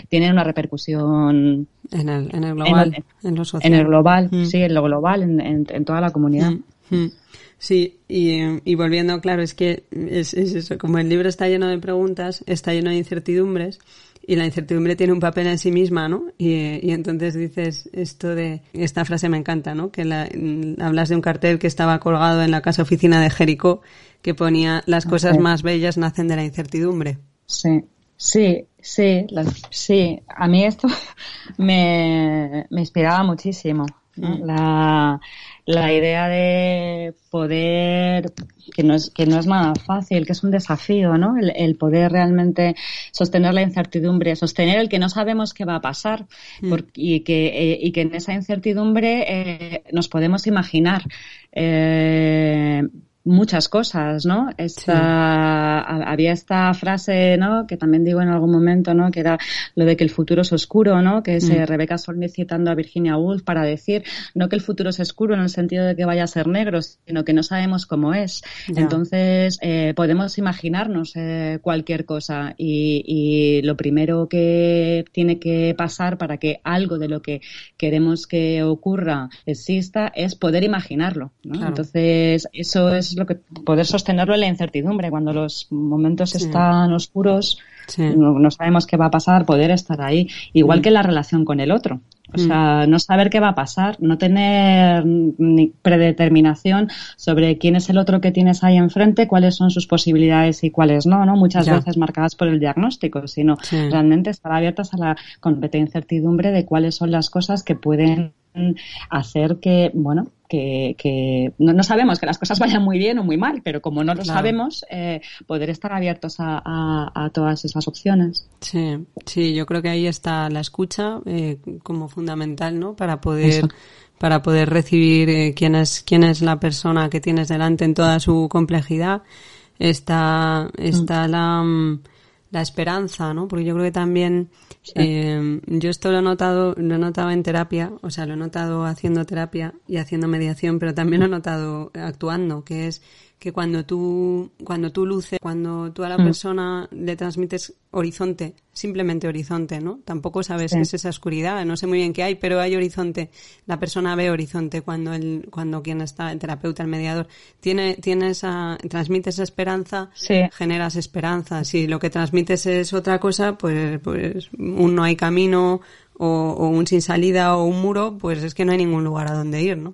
tienen una repercusión en el, en el global, en, lo social. En el global, mm. sí, en lo global, en, toda la comunidad. Mm, mm. Sí, y, y, volviendo, claro, es que es, es, eso, como el libro está lleno de preguntas, está lleno de incertidumbres, y la incertidumbre tiene un papel en sí misma, ¿no? Y, y entonces dices esto de, esta frase me encanta, ¿no? Que la, hablas de un cartel que estaba colgado en la casa oficina de Jericó que ponía las cosas más bellas nacen de la incertidumbre. Sí, sí, sí, sí. A mí esto me, me inspiraba muchísimo. Mm. La, la idea de poder, que no, es, que no es nada fácil, que es un desafío, ¿no? El, poder realmente sostener la incertidumbre, sostener el que no sabemos qué va a pasar mm. y, que, eh, y que en esa incertidumbre eh, nos podemos imaginar eh, muchas cosas, ¿no? Esta, Había esta frase, ¿no? Que también digo en algún momento, ¿no? Que era lo de que el futuro es oscuro, ¿no? Que es mm. Rebeca Solnit citando a Virginia Woolf para decir, no que el futuro es oscuro en el sentido de que vaya a ser negro, sino que no sabemos cómo es. Entonces, eh, podemos imaginarnos eh, cualquier cosa y, y lo primero que tiene que pasar para que algo de lo que queremos que ocurra exista es poder imaginarlo, ¿no? Entonces, eso es lo que poder sostenerlo en la incertidumbre cuando los momentos están oscuros no, sabemos qué va a pasar poder estar ahí igual mm. que la relación con el otro o sea, mm. no saber qué va a pasar, no tener ni predeterminación sobre quién es el otro que tienes ahí enfrente, cuáles son sus posibilidades y cuáles no, ¿no? Muchas veces marcadas por el diagnóstico, sino realmente estar abiertas a la completa incertidumbre de cuáles son las cosas que pueden hacer que, bueno, que, que no, sabemos que las cosas vayan muy bien o muy mal, pero como no lo sabemos, eh, poder estar abiertos a, a, todas esas opciones. Sí, sí, yo creo que ahí está la escucha eh, como fundamental, ¿no? Para poder para poder recibir eh, quién es quién es la persona que tienes delante en toda su complejidad. Está está la mm, la esperanza, ¿no? Porque yo creo que también eh, yo esto lo he notado, lo he notado en terapia, o sea, lo he notado haciendo terapia y haciendo mediación, pero también lo he notado actuando, que es que cuando tú, cuando tú luces, cuando tú a la mm. persona le transmites horizonte, simplemente horizonte, ¿no? Tampoco sabes qué es esa oscuridad, no sé muy bien qué hay, pero hay horizonte. La persona ve horizonte cuando el, cuando quien está, el terapeuta, el mediador, tiene, tiene esa, transmite esa esperanza, generas esperanza. Si lo que transmites es otra cosa, pues, pues un no hay camino, o, o un sin salida, o un muro, pues es que no hay ningún lugar a donde ir, ¿no?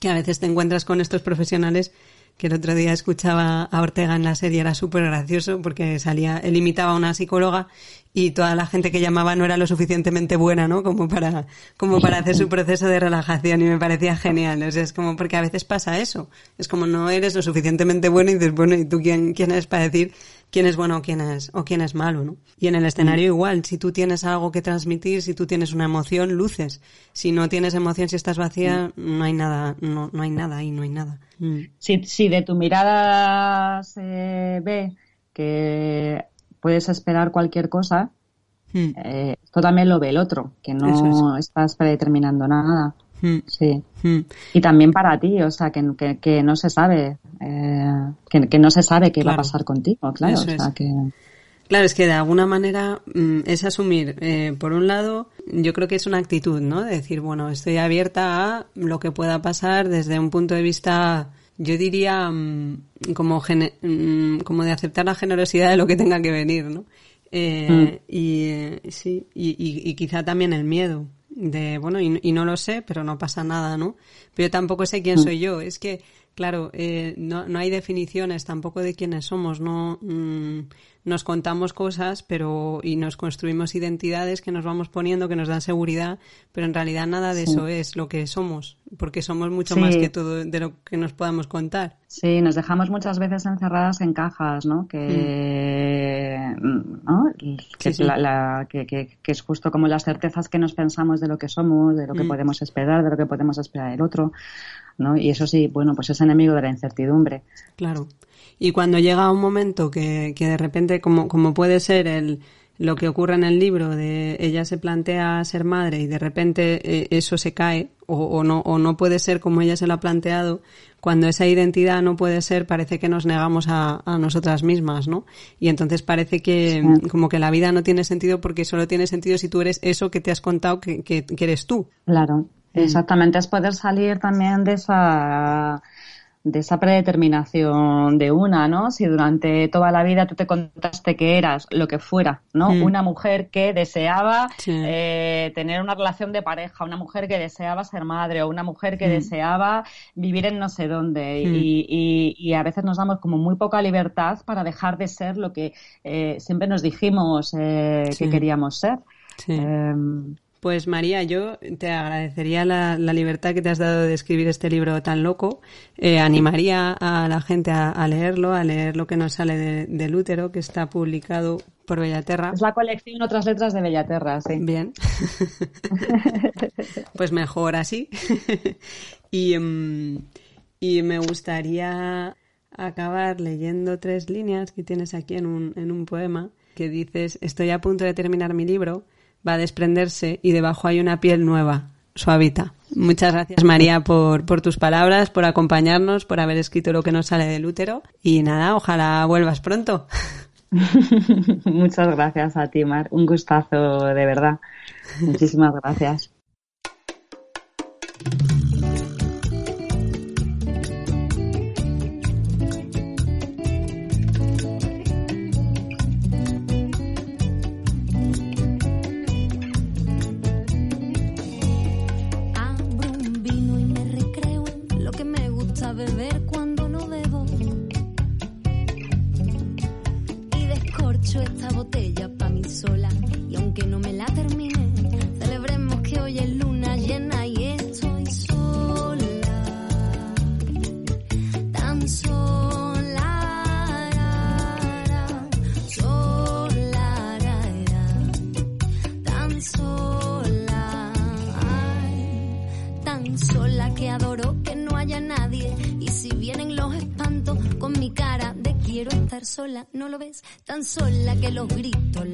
Que a veces te encuentras con estos profesionales que el otro día escuchaba a Ortega en la serie, era súper gracioso porque salía, él imitaba a una psicóloga y toda la gente que llamaba no era lo suficientemente buena, ¿no? Como para, como para hacer su proceso de relajación y me parecía genial. O sea, es como porque a veces pasa eso. Es como no eres lo suficientemente bueno y dices, bueno, ¿y tú quién, quién eres para decir quién es bueno o quién es, o quién es malo, ¿no? Y en el escenario mm. igual, si tú tienes algo que transmitir, si tú tienes una emoción, luces. Si no tienes emoción, si estás vacía, mm. no hay nada, no, no hay nada ahí, no hay nada. Mm. Si, si de tu mirada se ve que puedes esperar cualquier cosa, eh, esto también lo ve el otro, que no estás predeterminando nada. Sí. Y también para ti, o sea, que, que, no se sabe, eh, que, no se sabe qué va a pasar contigo, claro. o sea, que... Claro, es que de alguna manera mm, es asumir, eh, por un lado, yo creo que es una actitud, ¿no? De decir, bueno, estoy abierta a lo que pueda pasar desde un punto de vista, yo diría, mm, como, mm, como de aceptar la generosidad de lo que tenga que venir, ¿no? Eh, y eh, sí, y, y- y quizá también el miedo de, bueno, y, y no lo sé, pero no pasa nada, ¿no? Pero yo tampoco sé quién soy yo. Es que, claro, eh, no, no hay definiciones tampoco de quiénes somos, no mm, nos contamos cosas, pero y nos construimos identidades que nos vamos poniendo, que nos dan seguridad, pero en realidad nada de eso es lo que somos, porque somos mucho Sí. más que todo de lo que nos podamos contar. Sí, nos dejamos muchas veces encerradas en cajas, ¿no? Que, ¿no? Que, sí. la- la- que, que- que es justo como las certezas que nos pensamos de lo que somos, de lo que Mm. podemos esperar, de lo que podemos esperar del otro, ¿no? Y eso sí, bueno, pues es enemigo de la incertidumbre. Claro. Y cuando llega un momento que, que de repente, como, como puede ser el, lo que ocurre en el libro, de ella se plantea ser madre y de repente eh, eso se cae, o, o no, o no puede ser como ella se lo ha planteado, cuando esa identidad no puede ser, parece que nos negamos a, a nosotras mismas, ¿no? Y entonces parece que Sí. como que la vida no tiene sentido porque solo tiene sentido si tú eres eso que te has contado que, que, que eres tú. Claro, exactamente. Es poder salir también de esa de esa predeterminación de una, ¿no? Si durante toda la vida tú te contaste que eras lo que fuera, ¿no? Mm. Una mujer que deseaba Sí. eh, tener una relación de pareja, una mujer que deseaba ser madre o una mujer que Mm. deseaba vivir en no sé dónde Mm. y, y- y a veces nos damos como muy poca libertad para dejar de ser lo que eh, siempre nos dijimos eh, Sí. que queríamos ser. Sí. Pues María, yo te agradecería la, la libertad que te has dado de escribir este libro tan loco. Eh, animaría a la gente a, a leerlo, a leer lo que nos sale de- del útero, que está publicado por Bellaterra. es la colección Otras Letras de Bellaterra, sí. Bien. pues mejor así. y, mm, y me gustaría acabar leyendo tres líneas que tienes aquí en un, en un poema que dices, estoy a punto de terminar mi libro, va a desprenderse y debajo hay una piel nueva, suavita. Muchas gracias María por, por tus palabras, por acompañarnos, por haber escrito lo que nos sale del útero y nada, ojalá vuelvas pronto. Muchas gracias a ti, Mar. Un gustazo, de verdad. Muchísimas gracias. Sola que los gritos,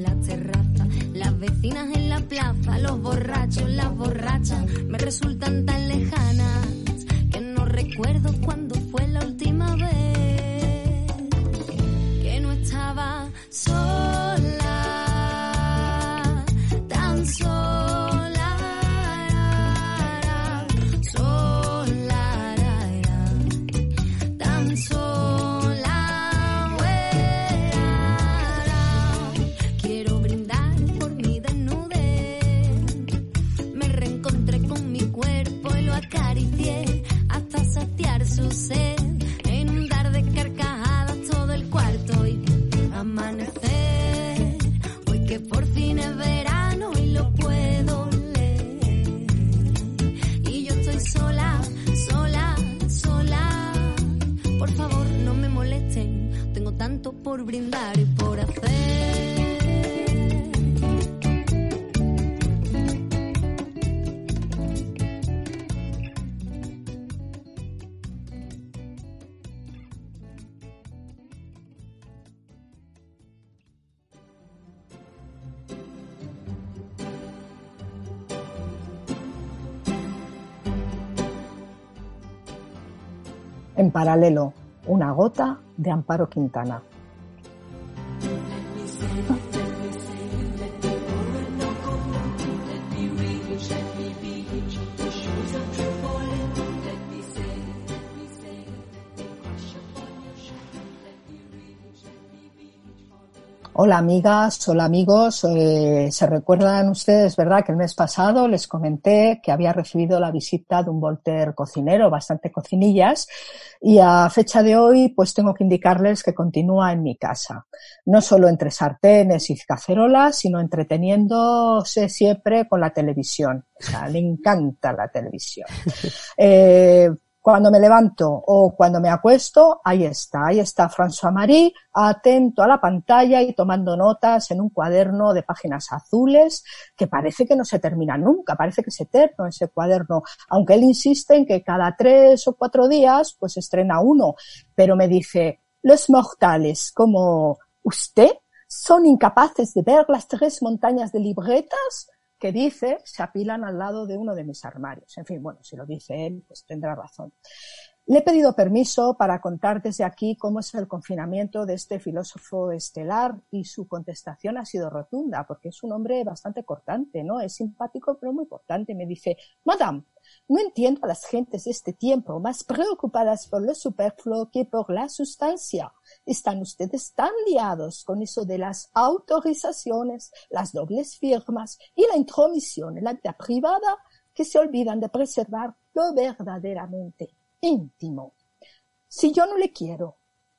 paralelo, una gota de Amparo Quintana. Hola amigas, hola amigos. Eh, Se recuerdan ustedes, ¿verdad? Que el mes pasado les comenté que había recibido la visita de un Voltaire cocinero, bastante cocinillas, y a fecha de hoy, pues tengo que indicarles que continúa en mi casa. No solo entre sartenes y cacerolas, sino entreteniéndose siempre con la televisión. O sea, le encanta la televisión. Eh, cuando me levanto o cuando me acuesto, ahí está, ahí está François Marie, atento a la pantalla y tomando notas en un cuaderno de páginas azules que parece que no se termina nunca, parece que es eterno ese cuaderno, aunque él insiste en que cada tres o cuatro días pues estrena uno, pero me dice, los mortales como usted son incapaces de ver las tres montañas de libretas que dice se apilan al lado de uno de mis armarios. En fin, bueno, si lo dice él, pues tendrá razón. Le he pedido permiso para contar desde aquí cómo es el confinamiento de este filósofo estelar y su contestación ha sido rotunda, porque es un hombre bastante cortante, ¿no? Es simpático, pero muy cortante. Me dice, Madame, no entiendo a las gentes de este tiempo más preocupadas por lo superfluo que por la sustancia. Están ustedes tan liados con eso de las autorizaciones, las dobles firmas y la intromisión en la vida privada que se olvidan de preservar lo verdaderamente íntimo. Si yo no le quiero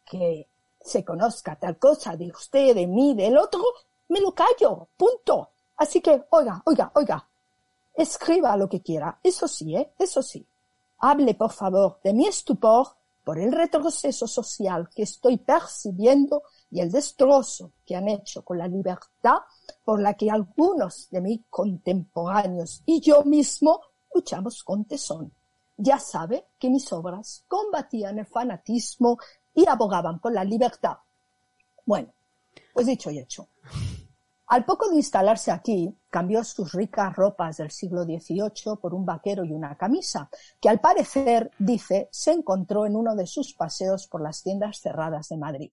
que se conozca tal cosa de usted, de mí, del otro, me lo callo, punto. Así que, oiga, oiga, oiga, escriba lo que quiera. Eso sí, ¿eh? Eso sí. Hable, por favor, de mi estupor por el retroceso social que estoy percibiendo y el destrozo que han hecho con la libertad por la que algunos de mis contemporáneos y yo mismo luchamos con tesón. Ya sabe que mis obras combatían el fanatismo y abogaban por la libertad. Bueno, pues dicho y hecho. Al poco de instalarse aquí, cambió sus ricas ropas del siglo XVIII por un vaquero y una camisa, que al parecer, dice, se encontró en uno de sus paseos por las tiendas cerradas de Madrid.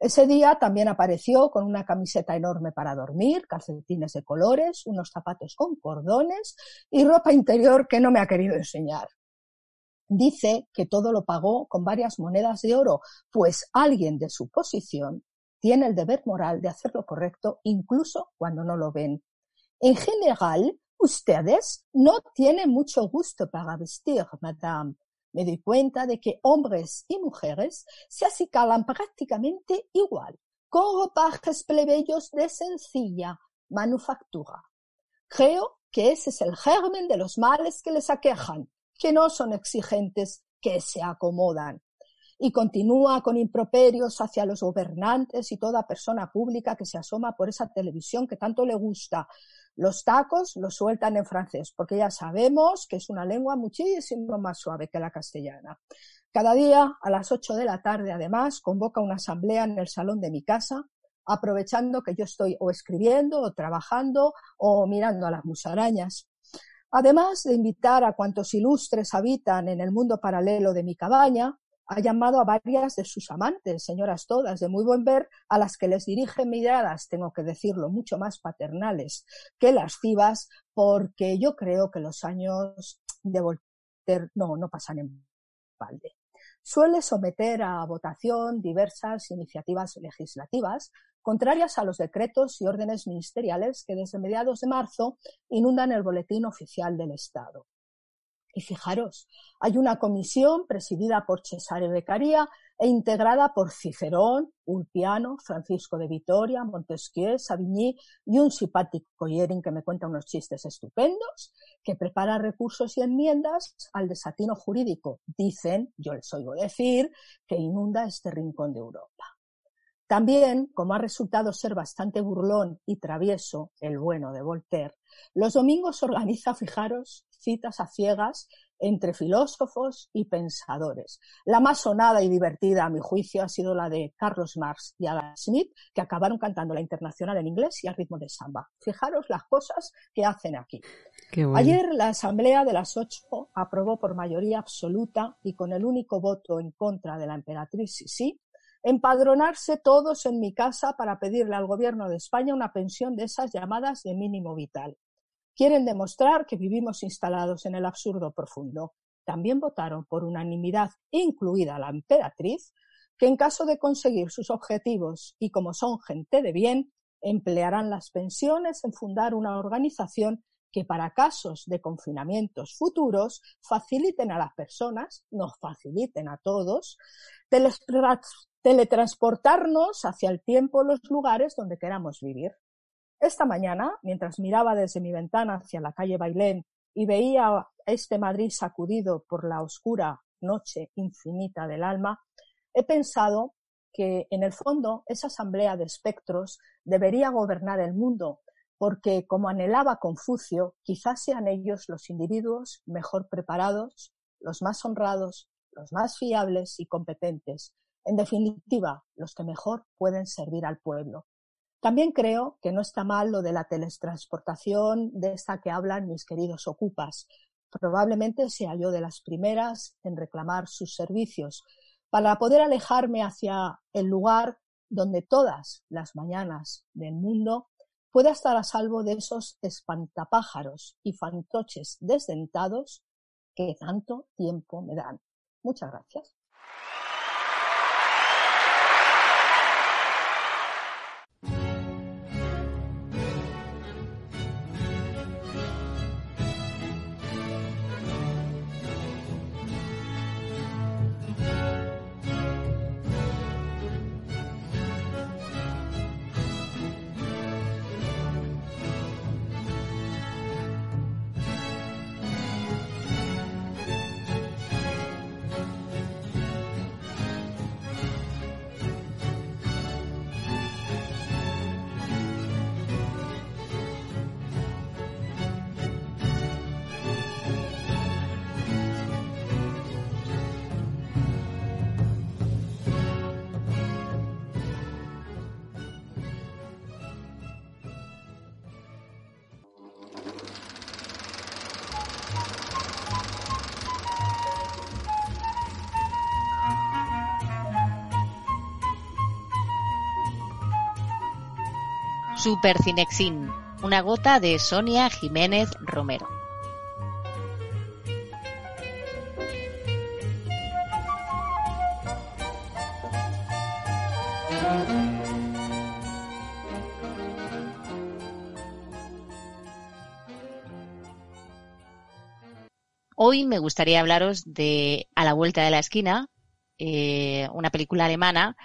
Ese día también apareció con una camiseta enorme para dormir, calcetines de colores, unos zapatos con cordones y ropa interior que no me ha querido enseñar. Dice que todo lo pagó con varias monedas de oro, pues alguien de su posición tiene el deber moral de hacer lo correcto incluso cuando no lo ven. En general, ustedes no tienen mucho gusto para vestir, madame. Me doy cuenta de que hombres y mujeres se acicalan prácticamente igual, con ropajes plebeyos de sencilla manufactura. Creo que ese es el germen de los males que les aquejan, que no son exigentes, que se acomodan y continúa con improperios hacia los gobernantes y toda persona pública que se asoma por esa televisión que tanto le gusta. Los tacos los sueltan en francés, porque ya sabemos que es una lengua muchísimo más suave que la castellana. Cada día, a las ocho de la tarde, además, convoca una asamblea en el salón de mi casa, aprovechando que yo estoy o escribiendo, o trabajando, o mirando a las musarañas. Además de invitar a cuantos ilustres habitan en el mundo paralelo de mi cabaña, ha llamado a varias de sus amantes, señoras todas de muy buen ver, a las que les dirige miradas, tengo que decirlo, mucho más paternales que lascivas, porque yo creo que los años de Voltaire no, no pasan en balde. Suele someter a votación diversas iniciativas legislativas contrarias a los decretos y órdenes ministeriales que desde mediados de marzo inundan el boletín oficial del Estado. Y fijaros, hay una comisión presidida por Cesare Beccaria e integrada por Cicerón, Ulpiano, Francisco de Vitoria, Montesquieu, Savigny y un simpático Yerin que me cuenta unos chistes estupendos, que prepara recursos y enmiendas al desatino jurídico, dicen, yo les oigo decir, que inunda este rincón de Europa. También, como ha resultado ser bastante burlón y travieso el bueno de Voltaire, los domingos organiza, fijaros, citas a ciegas entre filósofos y pensadores. La más sonada y divertida, a mi juicio, ha sido la de Carlos Marx y Adam Smith, que acabaron cantando la internacional en inglés y al ritmo de samba. Fijaros las cosas que hacen aquí. Bueno. Ayer la Asamblea de las Ocho aprobó por mayoría absoluta y con el único voto en contra de la emperatriz Sisi empadronarse todos en mi casa para pedirle al gobierno de España una pensión de esas llamadas de mínimo vital. Quieren demostrar que vivimos instalados en el absurdo profundo. También votaron por unanimidad, incluida la emperatriz, que en caso de conseguir sus objetivos y como son gente de bien, emplearán las pensiones en fundar una organización que para casos de confinamientos futuros faciliten a las personas, nos faciliten a todos, teletransportarnos hacia el tiempo, los lugares donde queramos vivir. Esta mañana, mientras miraba desde mi ventana hacia la calle Bailén y veía este Madrid sacudido por la oscura noche infinita del alma, he pensado que en el fondo esa asamblea de espectros debería gobernar el mundo, porque como anhelaba Confucio, quizás sean ellos los individuos mejor preparados, los más honrados, los más fiables y competentes, en definitiva, los que mejor pueden servir al pueblo. También creo que no está mal lo de la teletransportación de esta que hablan mis queridos ocupas. Probablemente sea yo de las primeras en reclamar sus servicios para poder alejarme hacia el lugar donde todas las mañanas del mundo pueda estar a salvo de esos espantapájaros y fantoches desdentados que tanto tiempo me dan. Muchas gracias. Super Cinexin, una gota de Sonia Jiménez Romero. Hoy me gustaría hablaros de A la vuelta de la esquina, eh, una película alemana,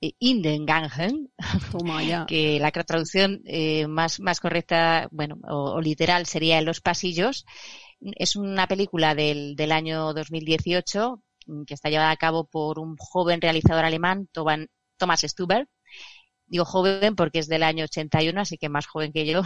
eh, In den Gangen, Toma ya. que la traducción eh, más, más correcta, bueno, o, o literal sería En los pasillos. Es una película del, del año 2018 mm, que está llevada a cabo por un joven realizador alemán, Thomas Stuber. Digo joven porque es del año 81, así que más joven que yo.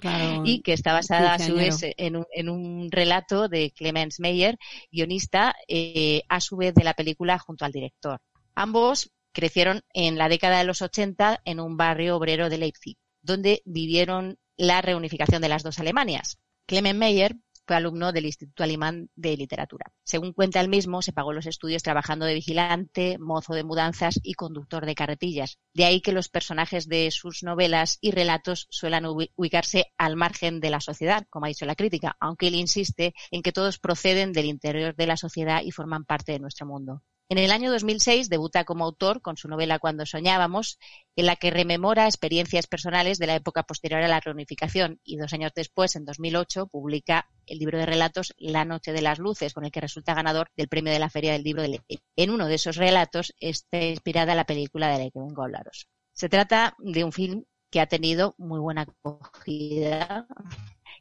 Claro, y que está basada a su vez en un, en un relato de Clemens Meyer, guionista, eh, a su vez de la película junto al director. Ambos crecieron en la década de los 80 en un barrio obrero de Leipzig, donde vivieron la reunificación de las dos Alemanias. Clemens Meyer fue alumno del Instituto Alemán de Literatura. Según cuenta él mismo, se pagó los estudios trabajando de vigilante, mozo de mudanzas y conductor de carretillas. De ahí que los personajes de sus novelas y relatos suelan ubi- ubicarse al margen de la sociedad, como ha dicho la crítica, aunque él insiste en que todos proceden del interior de la sociedad y forman parte de nuestro mundo. En el año 2006 debuta como autor con su novela Cuando soñábamos, en la que rememora experiencias personales de la época posterior a la reunificación y dos años después, en 2008, publica el libro de relatos La Noche de las Luces, con el que resulta ganador del premio de la Feria del Libro de Leipzig. En uno de esos relatos está inspirada la película de la que vengo a hablaros. Se trata de un film que ha tenido muy buena acogida,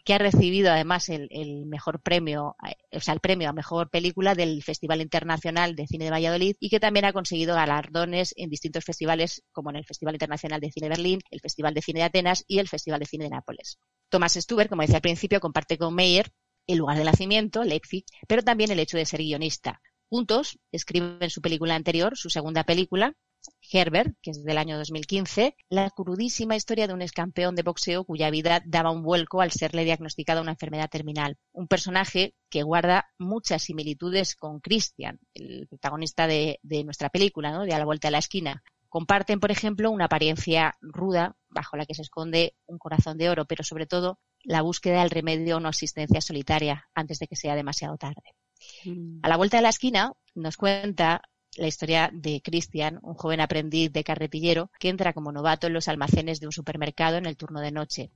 que ha recibido además el, mejor premio, eh, o sea, el premio a mejor película del Festival Internacional de Cine de Valladolid y que también ha conseguido galardones en distintos festivales, como en el Festival Internacional de Cine de Berlín, el Festival de Cine de Atenas y el Festival de Cine de Nápoles. Thomas Stuber, como decía al principio, comparte con Meyer el lugar de nacimiento, Leipzig, pero también el hecho de ser guionista. Juntos escriben su película anterior, su segunda película, Herbert, que es del año 2015, la crudísima historia de un excampeón de boxeo cuya vida daba un vuelco al serle diagnosticada una enfermedad terminal. Un personaje que guarda muchas similitudes con Christian, el protagonista de, de nuestra película, ¿no? de A la vuelta de la esquina. Comparten, por ejemplo, una apariencia ruda bajo la que se esconde un corazón de oro, pero sobre todo la búsqueda del remedio a una existencia solitaria antes de que sea demasiado tarde. Mm. A la vuelta de la esquina nos cuenta la historia de Christian, un joven aprendiz de carretillero que entra como novato en los almacenes de un supermercado en el turno de noche.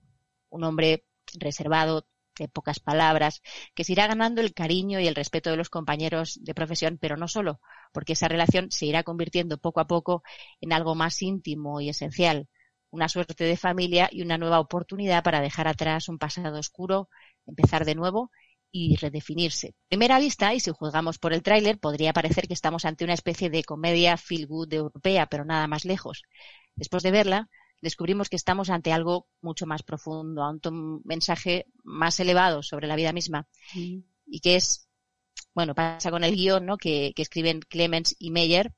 Un hombre reservado, de pocas palabras, que se irá ganando el cariño y el respeto de los compañeros de profesión, pero no solo, porque esa relación se irá convirtiendo poco a poco en algo más íntimo y esencial, una suerte de familia y una nueva oportunidad para dejar atrás un pasado oscuro, empezar de nuevo y redefinirse. Primera vista, y si juzgamos por el tráiler, podría parecer que estamos ante una especie de comedia feel good europea, pero nada más lejos. Después de verla, descubrimos que estamos ante algo mucho más profundo, ante un mensaje más elevado sobre la vida misma y que es, bueno, pasa con el guion, ¿no? Que, que escriben Clemens y Meyer,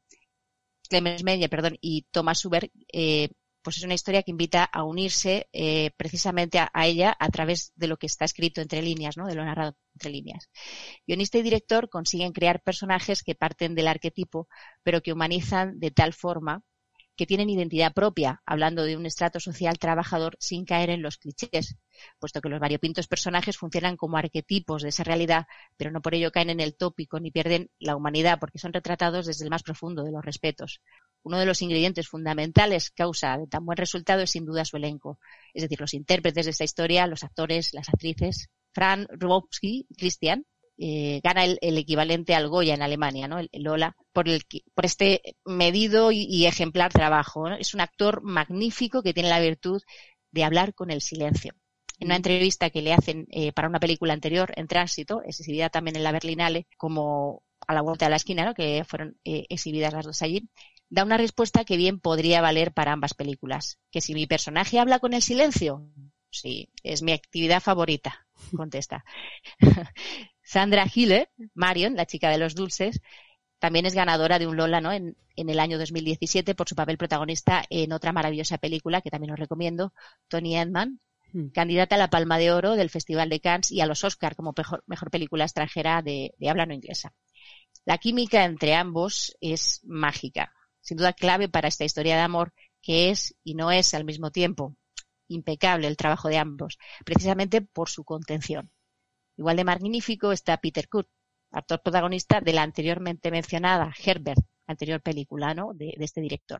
Clemens Meyer, perdón, y Thomas Huber, eh, pues es una historia que invita a unirse eh, precisamente a, a, ella a través de lo que está escrito entre líneas, ¿no? De lo narrado entre líneas. Guionista y director consiguen crear personajes que parten del arquetipo, pero que humanizan de tal forma que tienen identidad propia, hablando de un estrato social trabajador sin caer en los clichés, puesto que los variopintos personajes funcionan como arquetipos de esa realidad, pero no por ello caen en el tópico ni pierden la humanidad, porque son retratados desde el más profundo de los respetos. Uno de los ingredientes fundamentales causa de tan buen resultado es sin duda su elenco, es decir, los intérpretes de esta historia, los actores, las actrices. Fran Rubowski, Christian, eh, gana el, el, equivalente al Goya en Alemania, ¿no? El, el Lola, por, el, por este medido y, y ejemplar trabajo. ¿no? Es un actor magnífico que tiene la virtud de hablar con el silencio. En una entrevista que le hacen eh, para una película anterior, en Tránsito, exhibida también en la Berlinale, como a la vuelta de la esquina, ¿no? que fueron eh, exhibidas las dos allí, da una respuesta que bien podría valer para ambas películas. Que si mi personaje habla con el silencio, sí, es mi actividad favorita, contesta. Sandra Hille, Marion, la chica de los dulces, también es ganadora de un Lola ¿no? en, en, el año 2017 por su papel protagonista en otra maravillosa película que también os recomiendo, Tony Edman, mm. candidata a la Palma de Oro del Festival de Cannes y a los Oscar como mejor, mejor película extranjera de, de habla no inglesa. La química entre ambos es mágica, sin duda clave para esta historia de amor que es y no es al mismo tiempo. Impecable el trabajo de ambos, precisamente por su contención. Igual de magnífico está Peter Kurt, actor protagonista de la anteriormente mencionada Herbert, anterior película ¿no? de, este director.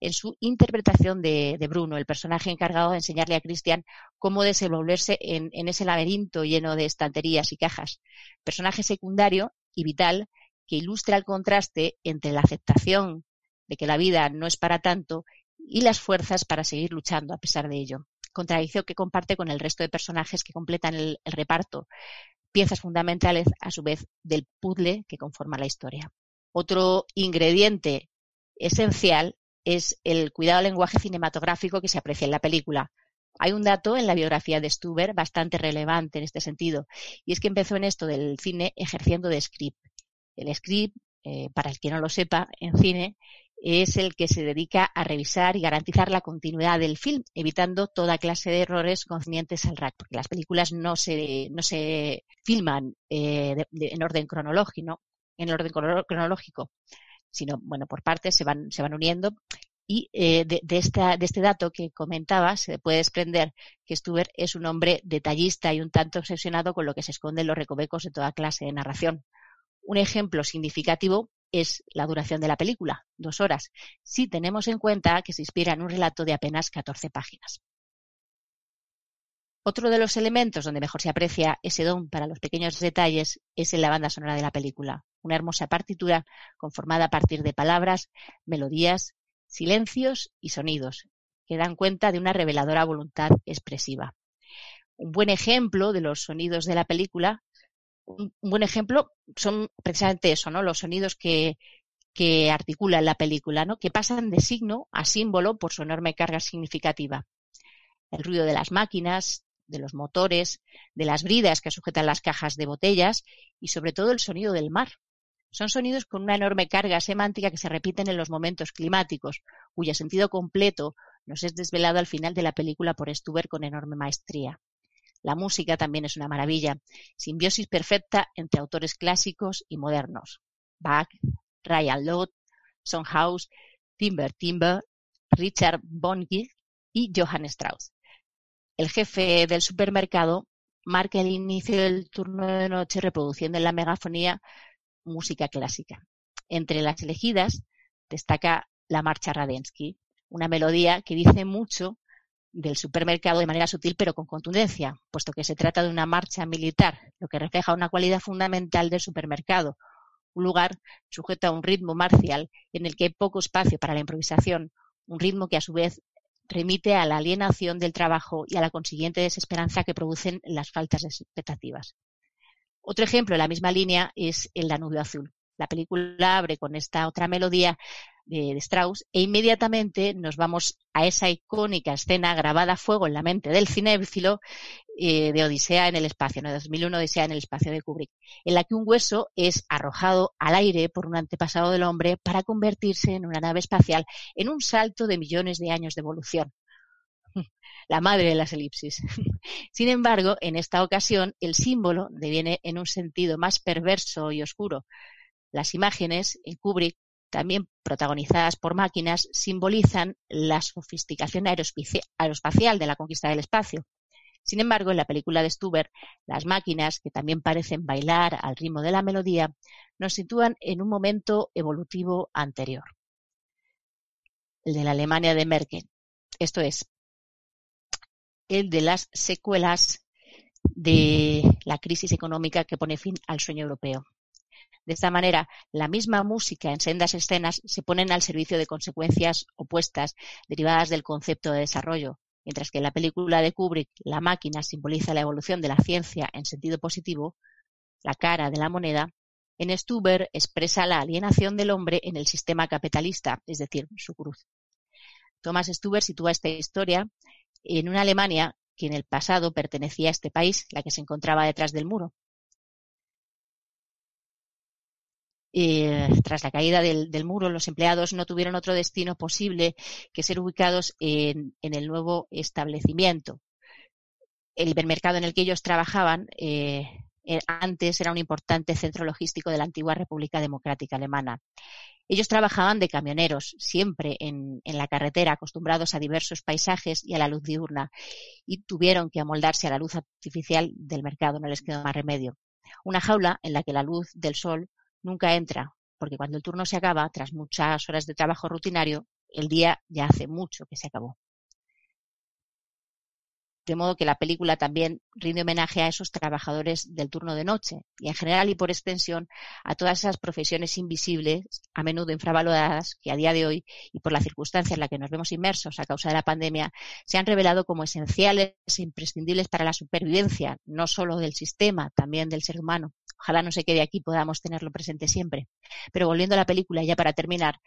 En su interpretación de, Bruno, el personaje encargado de enseñarle a Christian cómo desenvolverse en, en ese laberinto lleno de estanterías y cajas. Personaje secundario y vital que ilustra el contraste entre la aceptación de que la vida no es para tanto y las fuerzas para seguir luchando a pesar de ello contradicción que comparte con el resto de personajes que completan el, reparto, piezas fundamentales a su vez del puzzle que conforma la historia. Otro ingrediente esencial es el cuidado del lenguaje cinematográfico que se aprecia en la película. Hay un dato en la biografía de Stuber bastante relevante en este sentido, y es que empezó en esto del cine ejerciendo de script. El script, eh, para el que no lo sepa, en cine es el que se dedica a revisar y garantizar la continuidad del film, evitando toda clase de errores concernientes al rack, porque las películas no se, no se filman eh, en orden cronológico, ¿no? en orden cronológico, sino, bueno, por partes se van, se van uniendo. Y eh, de, de, esta, de este dato que comentaba se puede desprender que Stuber es un hombre detallista y un tanto obsesionado con lo que se esconde en los recovecos de toda clase de narración. Un ejemplo significativo es la duración de la película, dos horas, si tenemos en cuenta que se inspira en un relato de apenas 14 páginas. Otro de los elementos donde mejor se aprecia ese don para los pequeños detalles es en la banda sonora de la película, una hermosa partitura conformada a partir de palabras, melodías, silencios y sonidos, que dan cuenta de una reveladora voluntad expresiva. Un buen ejemplo de los sonidos de la película un, buen ejemplo son precisamente eso, ¿no? Los sonidos que, que articulan la película, ¿no? Que pasan de signo a símbolo por su enorme carga significativa. El ruido de las máquinas, de los motores, de las bridas que sujetan las cajas de botellas y sobre todo el sonido del mar. Son sonidos con una enorme carga semántica que se repiten en los momentos climáticos, cuyo sentido completo nos es desvelado al final de la película por Stuber con enorme maestría. La música también es una maravilla, simbiosis perfecta entre autores clásicos y modernos. Bach, Ryan Lott, Sondhaus, Timber Timber, Richard Bonnke y Johann Strauss. El jefe del supermercado marca el inicio del turno de noche reproduciendo en la megafonía música clásica. Entre las elegidas destaca la marcha Radensky, una melodía que dice mucho del supermercado de manera sutil pero con contundencia, puesto que se trata de una marcha militar, lo que refleja una cualidad fundamental del supermercado, un lugar sujeto a un ritmo marcial en el que hay poco espacio para la improvisación, un ritmo que a su vez remite a la alienación del trabajo y a la consiguiente desesperanza que producen las faltas de expectativas. Otro ejemplo en la misma línea es El Danubio Azul. La película abre con esta otra melodía de, Strauss e inmediatamente nos vamos a esa icónica escena grabada a fuego en la mente del cinéfilo eh, de Odisea en el espacio, ¿no? de 2001 Odisea en el espacio de Kubrick, en la que un hueso es arrojado al aire por un antepasado del hombre para convertirse en una nave espacial en un salto de millones de años de evolución. La madre de las elipsis. Sin embargo, en esta ocasión, el símbolo deviene en un sentido más perverso y oscuro. Las imágenes en Kubrick también protagonizadas por máquinas, simbolizan la sofisticación aeroespacial de la conquista del espacio. Sin embargo, en la película de Stuber, las máquinas, que también parecen bailar al ritmo de la melodía, nos sitúan en un momento evolutivo anterior, el de la Alemania de Merkel. Esto es, el de las secuelas de la crisis económica que pone fin al sueño europeo. De esta manera, la misma música en sendas escenas se ponen al servicio de consecuencias opuestas derivadas del concepto de desarrollo, mientras que en la película de Kubrick la máquina simboliza la evolución de la ciencia en sentido positivo, la cara de la moneda, en Stuber expresa la alienación del hombre en el sistema capitalista, es decir, su cruz. Thomas Stuber sitúa esta historia en una Alemania que en el pasado pertenecía a este país, la que se encontraba detrás del muro. Eh, tras la caída del, muro, los empleados no tuvieron otro destino posible que ser ubicados en, el nuevo establecimiento. El hipermercado en el que ellos trabajaban eh, antes era un importante centro logístico de la antigua República Democrática Alemana. Ellos trabajaban de camioneros, siempre en, en, la carretera, acostumbrados a diversos paisajes y a la luz diurna, y tuvieron que amoldarse a la luz artificial del mercado, no les quedó más remedio. Una jaula en la que la luz del sol nunca entra, porque cuando el turno se acaba, tras muchas horas de trabajo rutinario, el día ya hace mucho que se acabó. De modo que la película también rinde homenaje a esos trabajadores del turno de noche y en general y por extensión a todas esas profesiones invisibles, a menudo infravaloradas, que a día de hoy y por la circunstancia en la que nos vemos inmersos a causa de la pandemia, se han revelado como esenciales e imprescindibles para la supervivencia, no solo del sistema, también del ser humano. Ojalá no se quede aquí, podamos tenerlo presente siempre. Pero volviendo a la película, ya para terminar,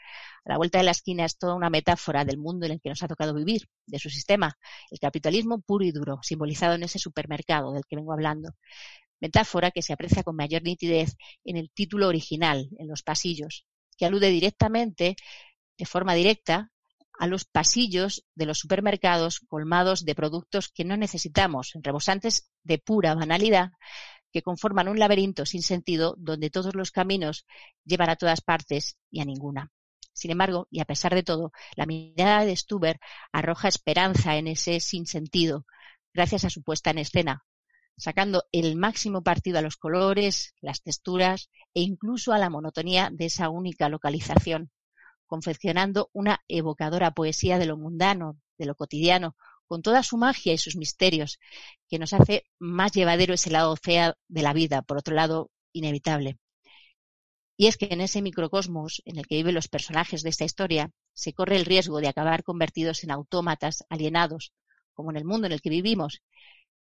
a la vuelta de la esquina es toda una metáfora del mundo en el que nos ha tocado vivir, de su sistema, el capitalismo puro y duro, simbolizado en ese supermercado del que vengo hablando. Metáfora que se aprecia con mayor nitidez en el título original, en los pasillos, que alude directamente, de forma directa, a los pasillos de los supermercados colmados de productos que no necesitamos, rebosantes de pura banalidad, que conforman un laberinto sin sentido donde todos los caminos llevan a todas partes y a ninguna. Sin embargo, y a pesar de todo, la mirada de Stuber arroja esperanza en ese sinsentido, gracias a su puesta en escena, sacando el máximo partido a los colores, las texturas e incluso a la monotonía de esa única localización, confeccionando una evocadora poesía de lo mundano, de lo cotidiano, con toda su magia y sus misterios, que nos hace más llevadero ese lado fea de la vida, por otro lado, inevitable. Y es que en ese microcosmos en el que viven los personajes de esta historia, se corre el riesgo de acabar convertidos en autómatas alienados, como en el mundo en el que vivimos.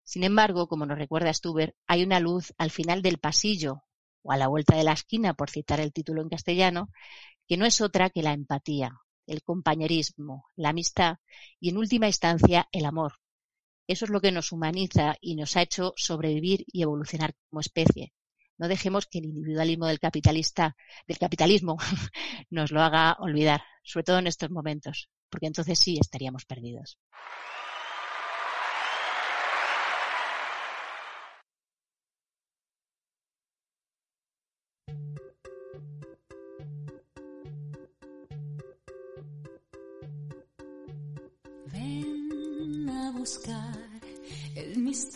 Sin embargo, como nos recuerda Stuber, hay una luz al final del pasillo, o a la vuelta de la esquina, por citar el título en castellano, que no es otra que la empatía, el compañerismo, la amistad y, en última instancia, el amor. Eso es lo que nos humaniza y nos ha hecho sobrevivir y evolucionar como especie. No dejemos que el individualismo del capitalista, del capitalismo, nos lo haga olvidar, sobre todo en estos momentos, porque entonces sí estaríamos perdidos.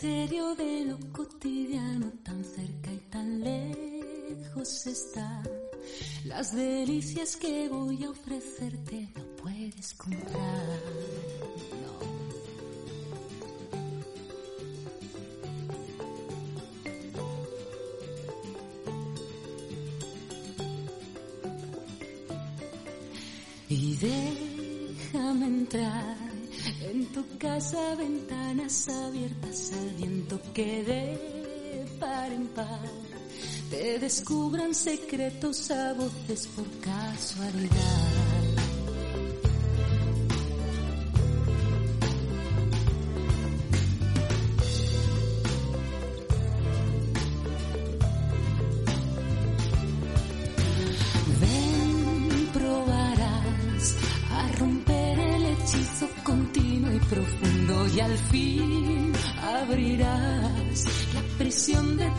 Misterio de lo cotidiano tan cerca y tan lejos está. Las delicias que voy a ofrecerte no puedes comprar. Y déjame entrar en tu casa, ventanas abiertas al viento que de par en par te descubran secretos a voces por casualidad.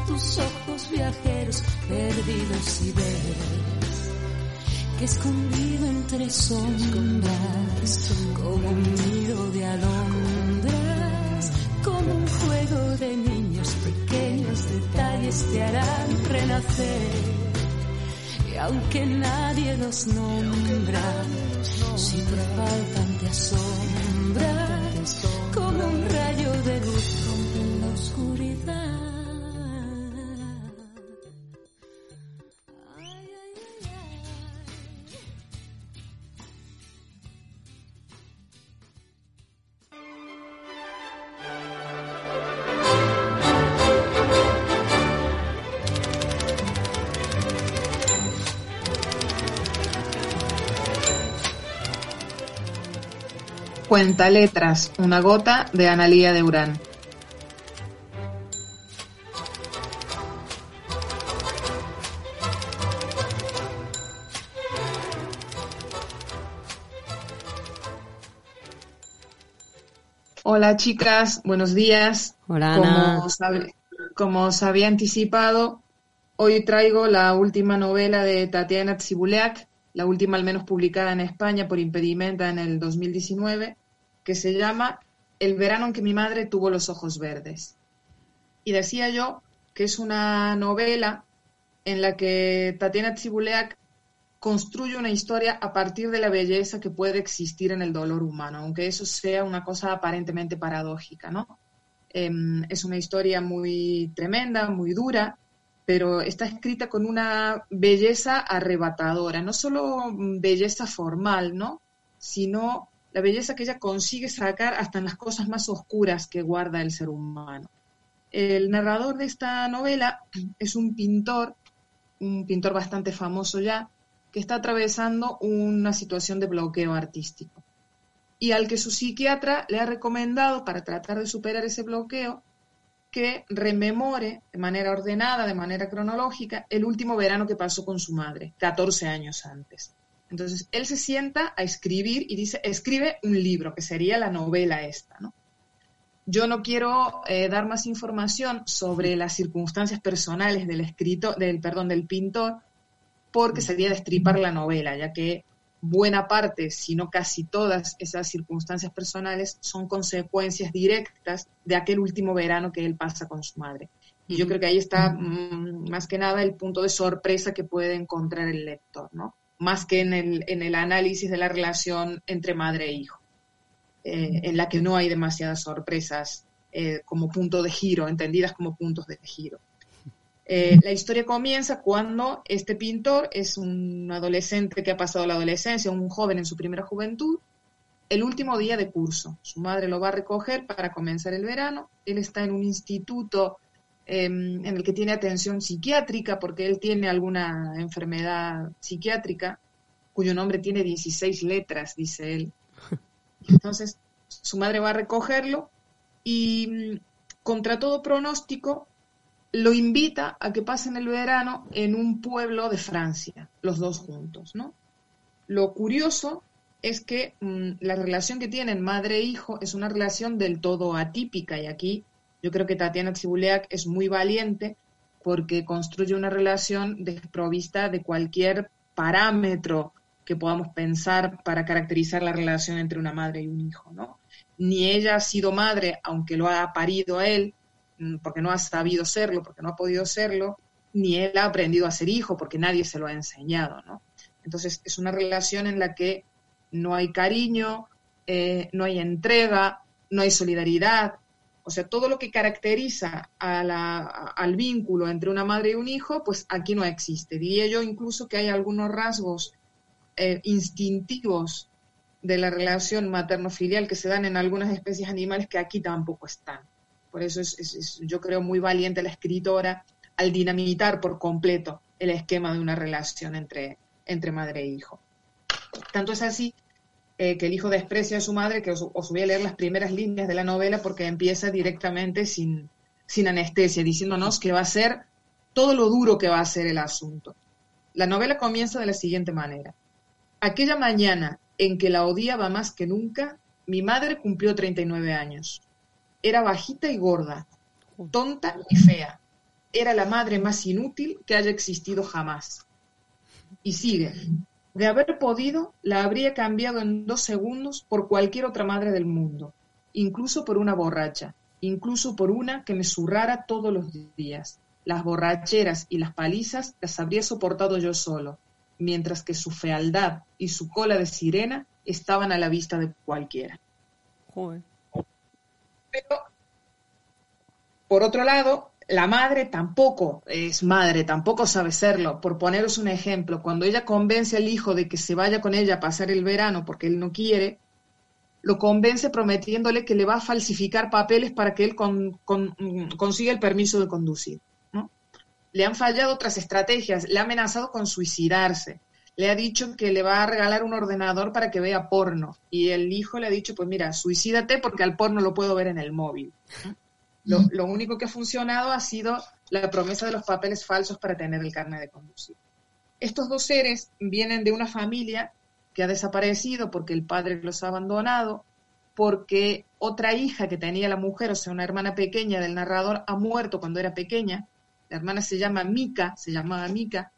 Tus ojos viajeros perdidos y ves que escondido entre sombras como un nido de alondras como un juego de niños pequeños detalles te harán renacer y aunque nadie los nombra, si te faltan te asombra, Cuenta letras, una gota de Analía de Urán. Hola chicas, buenos días. Hola, Ana. Como, sabe- como os había anticipado, hoy traigo la última novela de Tatiana Tsibuleak, la última al menos publicada en España por Impedimenta en el 2019, que se llama El verano en que mi madre tuvo los ojos verdes. Y decía yo que es una novela en la que Tatiana Tsibuleak construye una historia a partir de la belleza que puede existir en el dolor humano, aunque eso sea una cosa aparentemente paradójica, ¿no? Em, es una historia muy tremenda, muy dura, pero está escrita con una belleza arrebatadora, no solo mm, belleza formal, ¿no? Sino la belleza que ella consigue sacar hasta en las cosas más oscuras que guarda el ser humano. El narrador de esta novela es un pintor, un pintor bastante famoso ya, que está atravesando una situación de bloqueo artístico y al que su psiquiatra le ha recomendado para tratar de superar ese bloqueo que rememore de manera ordenada, de manera cronológica, el último verano que pasó con su madre, 14 años antes. Entonces, él se sienta a escribir y dice, escribe un libro, que sería la novela esta, ¿no? Yo no quiero eh, dar más información sobre las circunstancias personales del escritor, del, perdón, del pintor, porque sería destripar la novela, ya que buena parte, si no casi todas esas circunstancias personales son consecuencias directas de aquel último verano que él pasa con su madre. Y yo creo que ahí está mm, más que nada el punto de sorpresa que puede encontrar el lector, ¿no? Más que en el, en el análisis de la relación entre madre e hijo, eh, en la que no hay demasiadas sorpresas eh, como punto de giro, entendidas como puntos de giro. Eh, la historia comienza cuando este pintor es un adolescente que ha pasado la adolescencia, un joven en su primera juventud, el último día de curso. Su madre lo va a recoger para comenzar el verano. Él está en un instituto eh, en el que tiene atención psiquiátrica porque él tiene alguna enfermedad psiquiátrica cuyo nombre tiene 16 letras, dice él. Entonces, su madre va a recogerlo y mm, contra todo pronóstico lo invita a que pasen el verano en un pueblo de Francia, los dos juntos, ¿no? Lo curioso es que mm, la relación que tienen madre e hijo es una relación del todo atípica y aquí yo creo que Tatiana Tsibuleak es muy valiente porque construye una relación desprovista de cualquier parámetro que podamos pensar para caracterizar la relación entre una madre y un hijo, ¿no? Ni ella ha sido madre, aunque lo ha parido a él, mm, porque no ha sabido serlo, porque no ha podido serlo, ni él ha aprendido a ser hijo porque nadie se lo ha enseñado, ¿no? Entonces es una relación en la que no hay cariño, eh, no hay entrega, no hay solidaridad, o sea, todo lo que caracteriza al vínculo entre una madre y un hijo, pues aquí no existe. Diría yo incluso que hay algunos rasgos eh, instintivos de la relación materno-filial que se dan en algunas especies animales que aquí tampoco están. Por eso es, es- es, yo creo muy valiente la escritora al dinamitar por completo el esquema de una relación entre, entre madre e hijo. Tanto es así eh, que el hijo desprecia a su madre, que os, os voy a leer las primeras líneas de la novela porque empieza directamente sin, sin anestesia, diciéndonos que va a ser todo lo duro que va a ser el asunto. La novela comienza de la siguiente manera. Aquella mañana en que la odiaba más que nunca, mi madre cumplió 39 años. Era bajita y gorda, tonta y fea. Era la madre más inútil que haya existido jamás. Y sigue. De haber podido, la habría cambiado en dos segundos por cualquier otra madre del mundo, incluso por una borracha, incluso por una que me zurrara todos los días. Las borracheras y las palizas las habría soportado yo solo, mientras que su fealdad y su cola de sirena estaban a la vista de cualquiera. Joder. Pero, por otro lado, la madre tampoco es madre, tampoco sabe serlo. Por poneros un ejemplo, cuando ella convence al hijo de que se vaya con ella a pasar el verano porque él no quiere, lo convence prometiéndole que le va a falsificar papeles para que él mm, consiga el permiso de conducir. Le han fallado otras estrategias, le ha amenazado con suicidarse, le ha dicho que le va a regalar un ordenador para que vea porno y el hijo le ha dicho, pues mira, suicídate porque al porno lo puedo ver en el móvil. Lo, lo único que ha funcionado ha sido la promesa de los papeles falsos para tener el carnet de conducir. Estos dos seres vienen de una familia que ha desaparecido porque el padre los ha abandonado, porque otra hija que tenía la mujer, o sea, una hermana pequeña del narrador, ha muerto cuando era pequeña. La hermana se llama Mika, se llamaba Mika,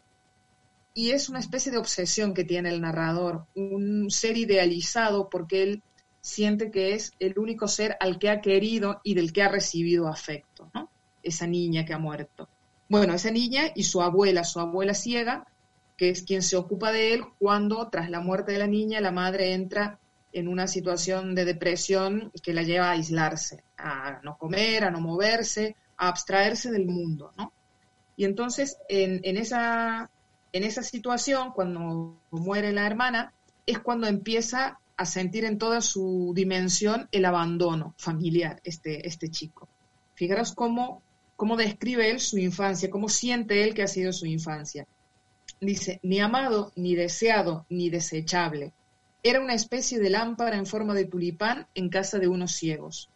y es una especie de obsesión que tiene el narrador, un ser idealizado porque él siente que es el único ser al que ha querido y del que ha recibido afecto, ¿no? Esa niña que ha muerto. Bueno, esa niña y su abuela, su abuela ciega, que es quien se ocupa de él cuando tras la muerte de la niña la madre entra en una situación de depresión que la lleva a aislarse, a no comer, a no moverse, a abstraerse del mundo, ¿no? Y entonces en, esa, en esa situación, cuando muere la hermana, es cuando empieza a sentir en toda su dimensión el abandono familiar, este, este chico. Fijaros cómo, cómo describe él su infancia, cómo siente él que ha sido su infancia. Dice, ni amado, ni deseado, ni desechable. Era una especie de lámpara en forma de tulipán en casa de unos ciegos.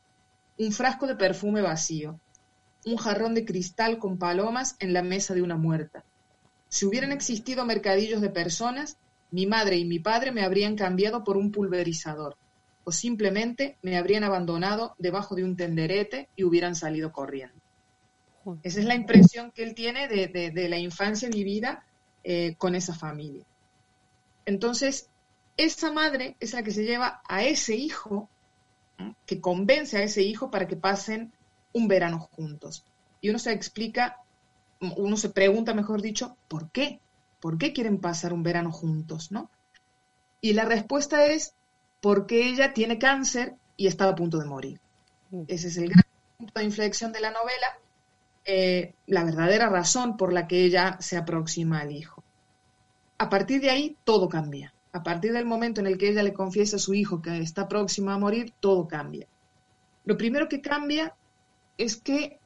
Un frasco de perfume vacío. Un jarrón de cristal con palomas en la mesa de una muerta. Si hubieran existido mercadillos de personas, mi madre y mi padre me habrían cambiado por un pulverizador, o simplemente me habrían abandonado debajo de un tenderete y hubieran salido corriendo. Esa es la impresión que él tiene de, de- de la infancia vivida eh, con esa familia. Entonces, esa madre es la que se lleva a ese hijo, que convence a ese hijo para que pasen un verano juntos. Y uno se explica, uno se pregunta, mejor dicho, ¿por qué? ¿Por qué quieren pasar un verano juntos, no? Y la respuesta es porque ella tiene cáncer y está a punto de morir. Ese es el gran punto de inflexión de la novela, eh, la verdadera razón por la que ella se aproxima al hijo. A partir de ahí, todo cambia. A partir del momento en el que ella le confiesa a su hijo que está próximo a morir, todo cambia. Lo primero que cambia es que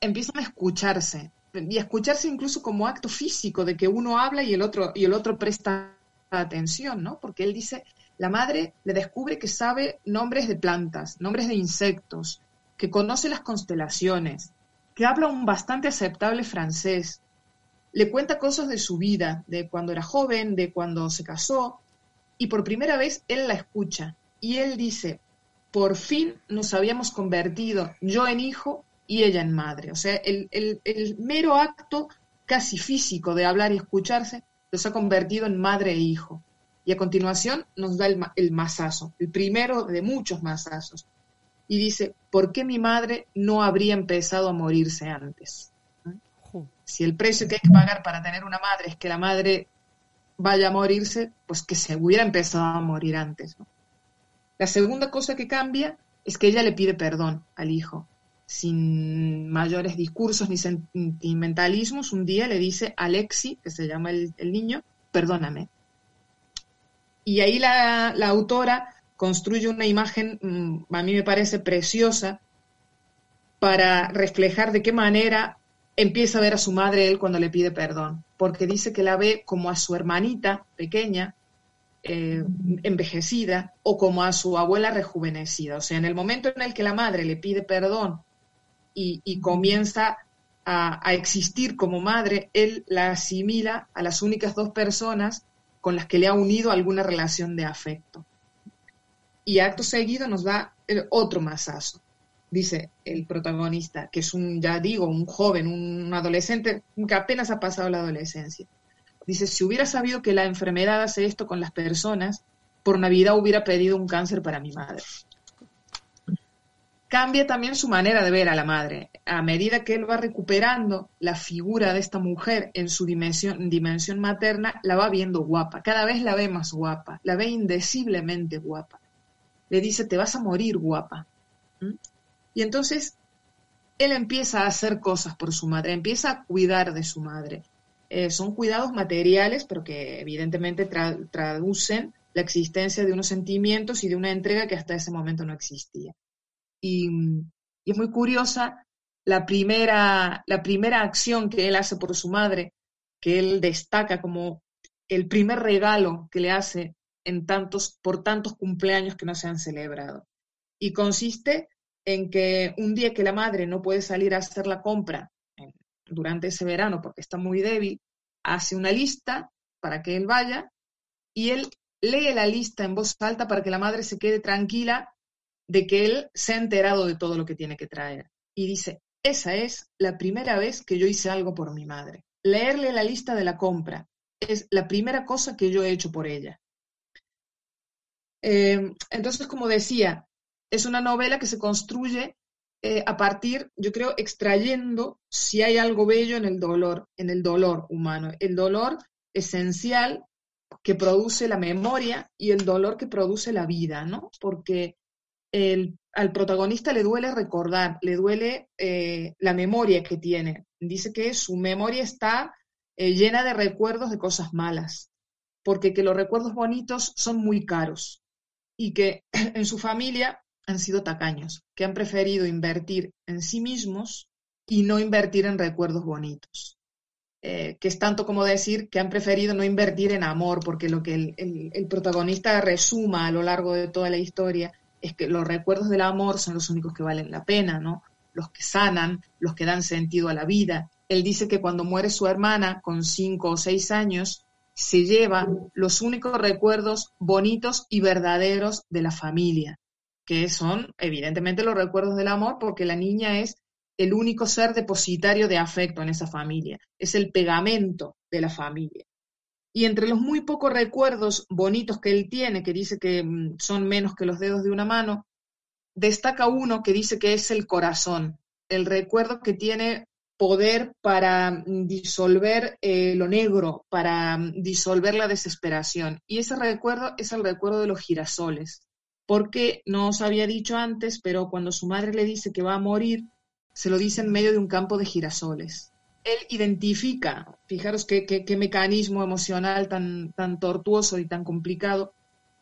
empiezan a escucharse y escucharse incluso como acto físico de que uno habla y el otro y el otro presta atención, ¿no? Porque él dice, la madre le descubre que sabe nombres de plantas, nombres de insectos, que conoce las constelaciones, que habla un bastante aceptable francés. Le cuenta cosas de su vida, de cuando era joven, de cuando se casó, y por primera vez él la escucha y él dice, por fin nos habíamos convertido yo en hijo y ella en madre. O sea, el, el- el mero acto casi físico de hablar y escucharse los ha convertido en madre e hijo. Y a continuación nos da el, el mazazo, el primero de muchos mazazos. Y dice, ¿por qué mi madre no habría empezado a morirse antes? Si el precio que hay que pagar para tener una madre es que la madre vaya a morirse, pues que se hubiera empezado a morir antes. ¿no? La segunda cosa que cambia es que ella le pide perdón al hijo, sin mayores discursos ni sentimentalismos. Un día le dice a Alexi, que se llama el, niño, perdóname. Y ahí la, la autora construye una imagen, mm, a mí me parece preciosa, para reflejar de qué manera empieza a ver a su madre él cuando le pide perdón, porque dice que la ve como a su hermanita pequeña, eh, envejecida, o como a su abuela rejuvenecida. O sea, en el momento en el que la madre le pide perdón y, comienza a, a existir como madre, él la asimila a las únicas dos personas con las que le ha unido alguna relación de afecto. Y acto seguido nos da el otro masazo dice el protagonista, que es un, ya digo, un joven, un adolescente que apenas ha pasado la adolescencia. Dice, si hubiera sabido que la enfermedad hace esto con las personas, por Navidad hubiera pedido un cáncer para mi madre. Cambia también su manera de ver a la madre. A medida que él va recuperando la figura de esta mujer en su dimensión, dimensión materna, la va viendo guapa. Cada vez la ve más guapa, la ve indeciblemente guapa. Le dice, te vas a morir guapa. ¿Mm? Y entonces él empieza a hacer cosas por su madre, empieza a cuidar de su madre. Eh, son cuidados materiales, pero que evidentemente tra traducen la existencia de unos sentimientos y de una entrega que hasta ese momento no existía. Y, y es muy curiosa la primera, la primera acción que él hace por su madre, que él destaca como el primer regalo que le hace en tantos, por tantos cumpleaños que no se han celebrado. Y consiste en que un día que la madre no puede salir a hacer la compra eh, durante ese verano porque está muy débil, hace una lista para que él vaya y él lee la lista en voz alta para que la madre se quede tranquila de que él se ha enterado de todo lo que tiene que traer. Y dice, esa es la primera vez que yo hice algo por mi madre. Leerle la lista de la compra es la primera cosa que yo he hecho por ella. Eh, entonces, como decía, es una novela que se construye eh, a partir, yo creo, extrayendo si hay algo bello en el dolor, en el dolor humano, el dolor esencial que produce la memoria y el dolor que produce la vida, ¿no? Porque el, al protagonista le duele recordar, le duele eh, la memoria que tiene. Dice que su memoria está eh, llena de recuerdos de cosas malas, porque que los recuerdos bonitos son muy caros y que en su familia han sido tacaños, que han preferido invertir en sí mismos y no invertir en recuerdos bonitos. Eh, que es tanto como decir que han preferido no invertir en amor, porque lo que el, protagonista resuma a lo largo de toda la historia es que los recuerdos del amor son los únicos que valen la pena, ¿no? Los que sanan, los que dan sentido a la vida. Él dice que cuando muere su hermana con cinco o seis años, se lleva los únicos recuerdos bonitos y verdaderos de la familia que son evidentemente los recuerdos del amor, porque la niña es el único ser depositario de afecto en esa familia, es el pegamento de la familia. Y entre los muy pocos recuerdos bonitos que él tiene, que dice que mm, son menos que los dedos de una mano, destaca uno que dice que es el corazón, el recuerdo que tiene poder para mm, disolver eh, lo negro, para mm, disolver la desesperación. Y ese recuerdo es el recuerdo de los girasoles porque no os había dicho antes, pero cuando su madre le dice que va a morir, se lo dice en medio de un campo de girasoles. Él identifica, fijaros qué, qué, qué mecanismo emocional tan, tan tortuoso y tan complicado,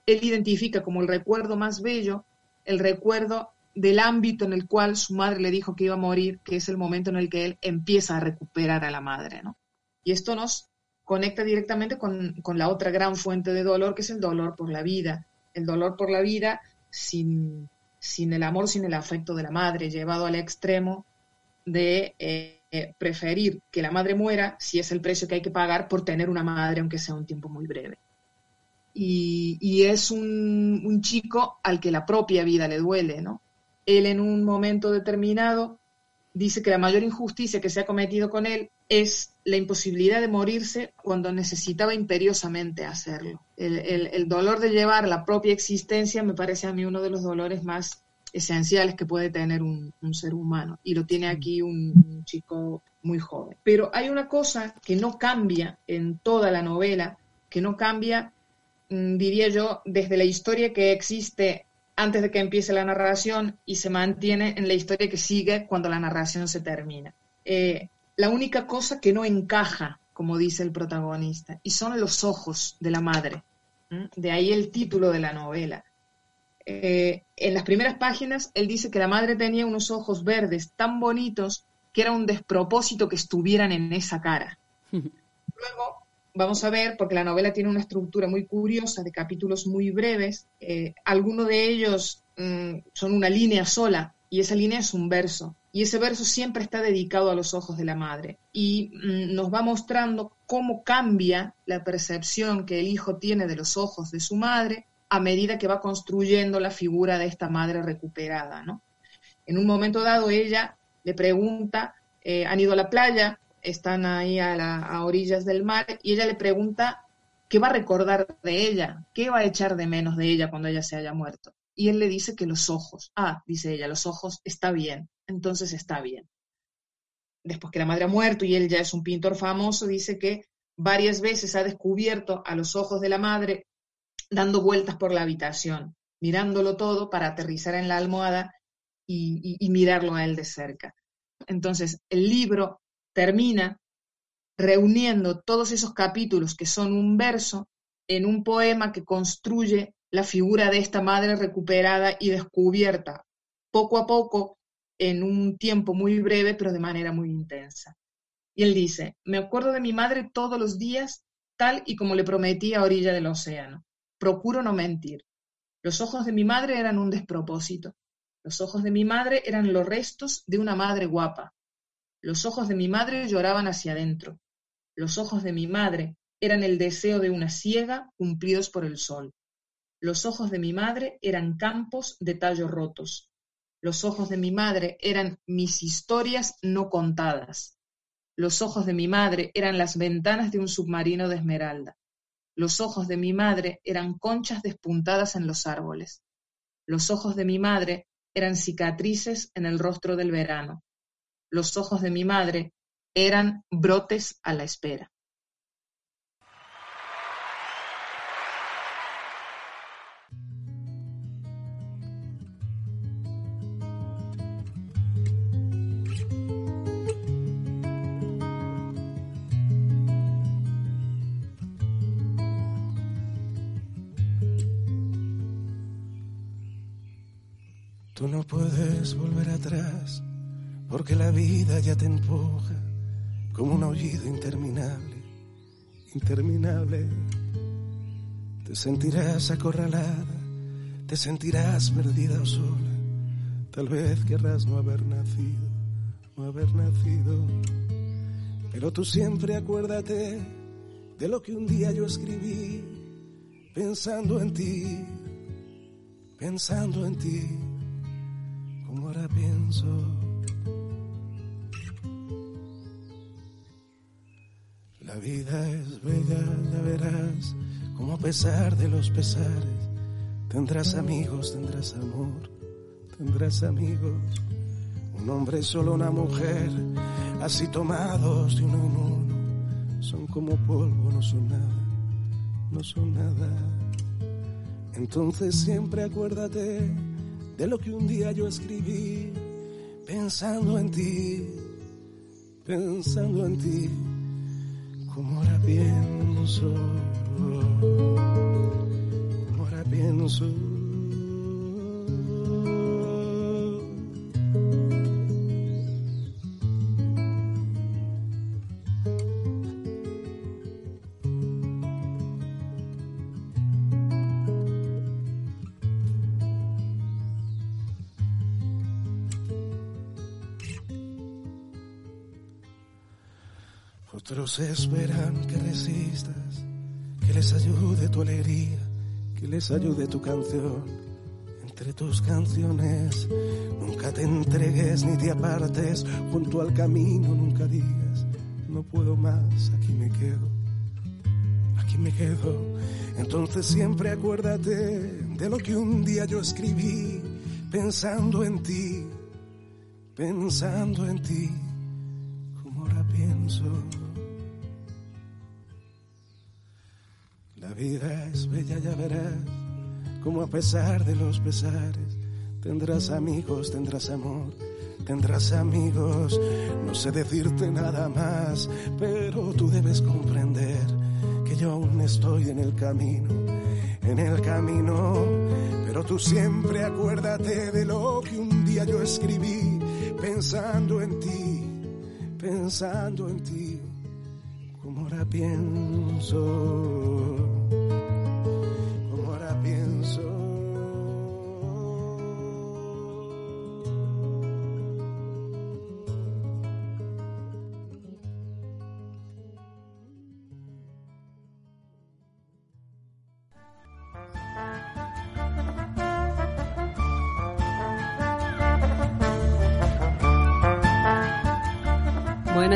él identifica como el recuerdo más bello, el recuerdo del ámbito en el cual su madre le dijo que iba a morir, que es el momento en el que él empieza a recuperar a la madre. ¿no? Y esto nos conecta directamente con, la otra gran fuente de dolor, que es el dolor por la vida, el dolor por la vida sin, sin el amor, sin el afecto de la madre, llevado al extremo de eh, preferir que la madre muera si es el precio que hay que pagar por tener una madre, aunque sea un tiempo muy breve. Y, y es un, un, chico al que la propia vida le duele, ¿no? Él en un momento determinado dice que la mayor injusticia que se ha cometido con él es la imposibilidad de morirse cuando necesitaba imperiosamente hacerlo. El, el, el, dolor de llevar la propia existencia me parece a mí uno de los dolores más esenciales que puede tener un, ser humano. Y lo tiene aquí un, chico muy joven. Pero hay una cosa que no cambia en toda la novela, que no cambia, mm, diría yo, desde la historia que existe antes de que empiece la narración y se mantiene en la historia que sigue cuando la narración se termina. Eh, la única cosa que no encaja, como dice el protagonista, y son los ojos de la madre. De ahí el título de la novela. Eh, en las primeras páginas, él dice que la madre tenía unos ojos verdes tan bonitos que era un despropósito que estuvieran en esa cara. Luego vamos a ver, porque la novela tiene una estructura muy curiosa de capítulos muy breves, eh, algunos de ellos mm, son una línea sola y esa línea es un verso. Y ese verso siempre está dedicado a los ojos de la madre y mm, nos va mostrando cómo cambia la percepción que el hijo tiene de los ojos de su madre a medida que va construyendo la figura de esta madre recuperada. ¿no? En un momento dado ella le pregunta, eh, han ido a la playa, están ahí a, a orillas del mar, y ella le pregunta qué va a recordar de ella, qué va a echar de menos de ella cuando ella se haya muerto. Y él le dice que los ojos, ah, dice ella, los ojos está bien, entonces está bien. Después que la madre ha muerto y él ya es un pintor famoso, dice que varias veces ha descubierto a los ojos de la madre dando vueltas por la habitación, mirándolo todo para aterrizar en la almohada y, y- mirarlo a él de cerca. Entonces, el libro termina reuniendo todos esos capítulos que son un verso en un poema que construye la figura de esta madre recuperada y descubierta poco a poco en un tiempo muy breve, pero de manera muy intensa. Y él dice, me acuerdo de mi madre todos los días, tal y como le prometí a orilla del océano. Procuro no mentir. Los ojos de mi madre eran un despropósito. Los ojos de mi madre eran los restos de una madre guapa. Los ojos de mi madre lloraban hacia adentro. Los ojos de mi madre eran el deseo de una ciega cumplidos por el sol. Los ojos de mi madre eran campos de tallos rotos. Los ojos de mi madre eran mis historias no contadas. Los ojos de mi madre eran las ventanas de un submarino de esmeralda. Los ojos de mi madre eran conchas despuntadas en los árboles. Los ojos de mi madre eran cicatrices en el rostro del verano. Los ojos de mi madre eran brotes a la espera. Atrás porque la vida ya te empuja como un aullido interminable, interminable. Te sentirás acorralada, te sentirás perdida o sola. Tal vez querrás no haber nacido, no haber nacido. Pero tú siempre acuérdate de lo que un día yo escribí, pensando en ti, pensando en ti como ahora pienso. La vida es bella, ya verás, como a pesar de los pesares, tendrás amigos, tendrás amor, tendrás amigos. Un hombre solo una mujer, así tomados de uno en uno, son como polvo, no son nada, no son nada. Entonces siempre acuérdate de lo que un día yo escribí, pensando en ti, pensando en ti, como ahora pienso, como ahora pienso. Otros esperan que resistas, que les ayude tu alegría, que les ayude tu canción. Entre tus canciones, nunca te entregues ni te apartes, junto al camino nunca digas, no puedo más, aquí me quedo, aquí me quedo. Entonces siempre acuérdate de lo que un día yo escribí, pensando en ti, pensando en ti, como ahora pienso. Vida es bella, ya verás, como a pesar de los pesares, tendrás amigos, tendrás amor, tendrás amigos. No sé decirte nada más, pero tú debes comprender que yo aún estoy en el camino, en el camino. Pero tú siempre acuérdate de lo que un día yo escribí, pensando en ti, pensando en ti, como ahora pienso,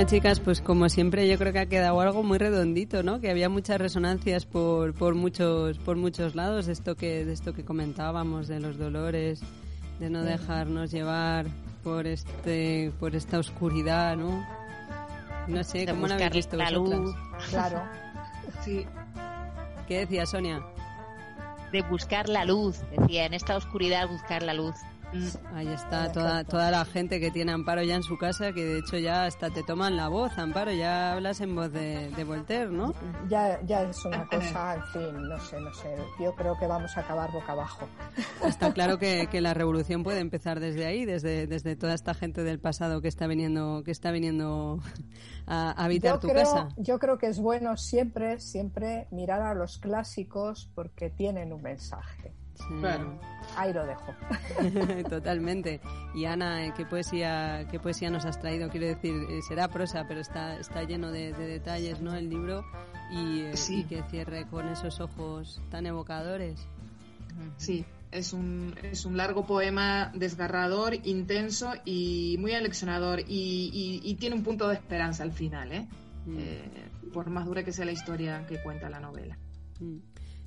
Bueno, chicas, pues como siempre yo creo que ha quedado algo muy redondito, ¿no? Que había muchas resonancias por, por muchos por muchos lados de esto que de esto que comentábamos de los dolores, de no dejarnos llevar por este por esta oscuridad, ¿no? No sé, De ¿cómo lo habéis visto la vosotras? luz. Claro. Sí, ¿Qué decía Sonia? De buscar la luz, decía, en esta oscuridad buscar la luz. Ahí está toda, toda la gente que tiene Amparo ya en su casa, que de hecho ya hasta te toman la voz, Amparo, ya hablas en voz de, de Voltaire, ¿no? Ya, ya es una cosa, en fin, no sé, no sé. Yo creo que vamos a acabar boca abajo. Está claro que, que la revolución puede empezar desde ahí, desde, desde toda esta gente del pasado que está viniendo, que está viniendo a, a habitar Yo tu creo, casa. yo creo que es bueno siempre, siempre mirar a los clásicos porque tienen un mensaje. Sí. claro. Ahí lo dejo. Totalmente. Y Ana, ¿qué poesía, qué poesía nos has traído? Quiero decir, eh, será prosa, pero está, está lleno de, de detalles, ¿no? El libro y, eh, Sí. y que cierre con esos ojos tan evocadores. Sí, es un, es un largo poema desgarrador, intenso y muy aleccionador. Y, y- y tiene un punto de esperanza al final, ¿eh? Mm. Eh, por más dura que sea la historia que cuenta la novela. Mm.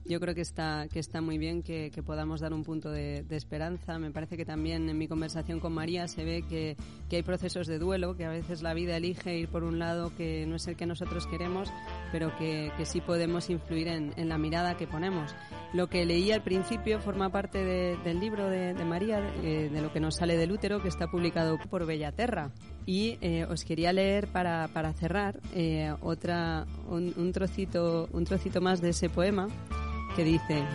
Yo creo que está, que está muy bien que, que podamos dar un punto de, de esperanza. Me parece que también en mi conversación con María se ve que, que hay procesos de duelo, que a veces la vida elige ir por un lado que no es el que nosotros queremos, pero que, que sí podemos influir en, en la mirada que ponemos. Lo que leí al principio forma parte de- del libro de, de María, eh, de lo que nos sale del útero, que está publicado por Bellaterra. Y eh, os quería leer para, para cerrar eh, otra, un, un trocito, un trocito más de ese poema que dice,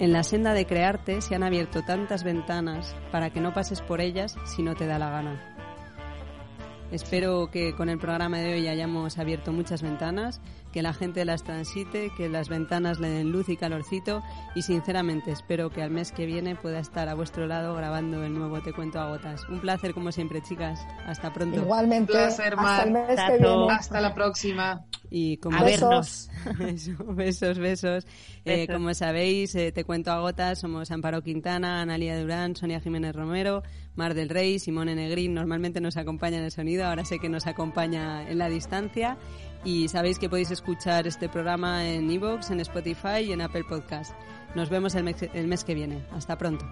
en la senda de crearte se han abierto tantas ventanas para que no pases por ellas si no te da la gana. Espero que con el programa de hoy hayamos abierto muchas ventanas, que la gente las transite, que las ventanas le den luz y calorcito y sinceramente espero que al mes que viene pueda estar a vuestro lado grabando el nuevo Te Cuento a Gotas. Un placer como siempre chicas, hasta pronto. Igualmente, placer, hasta el Mar. mes que viene. Hasta la próxima. Y como A vernos. Eso, besos, besos. Eh, Besos. como sabéis, eh, te cuento a gotas, somos Amparo Quintana, Analia Durán, Sonia Jiménez Romero, Mar del Rey, Simone Negrín, normalmente nos acompaña en el sonido, ahora sé que nos acompaña en la distancia. Y sabéis que podéis escuchar este programa en iVoox, en Spotify y en Apple Podcast. Nos vemos el mes, el mes que viene. Hasta pronto.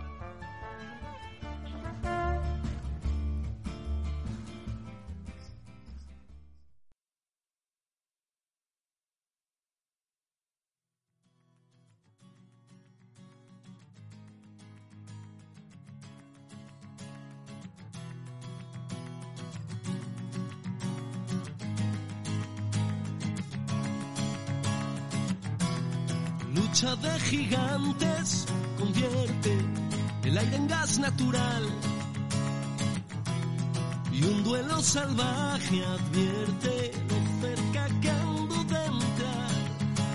De gigantes convierte el aire en gas natural. Y un duelo salvaje advierte lo cerca que ando de entrar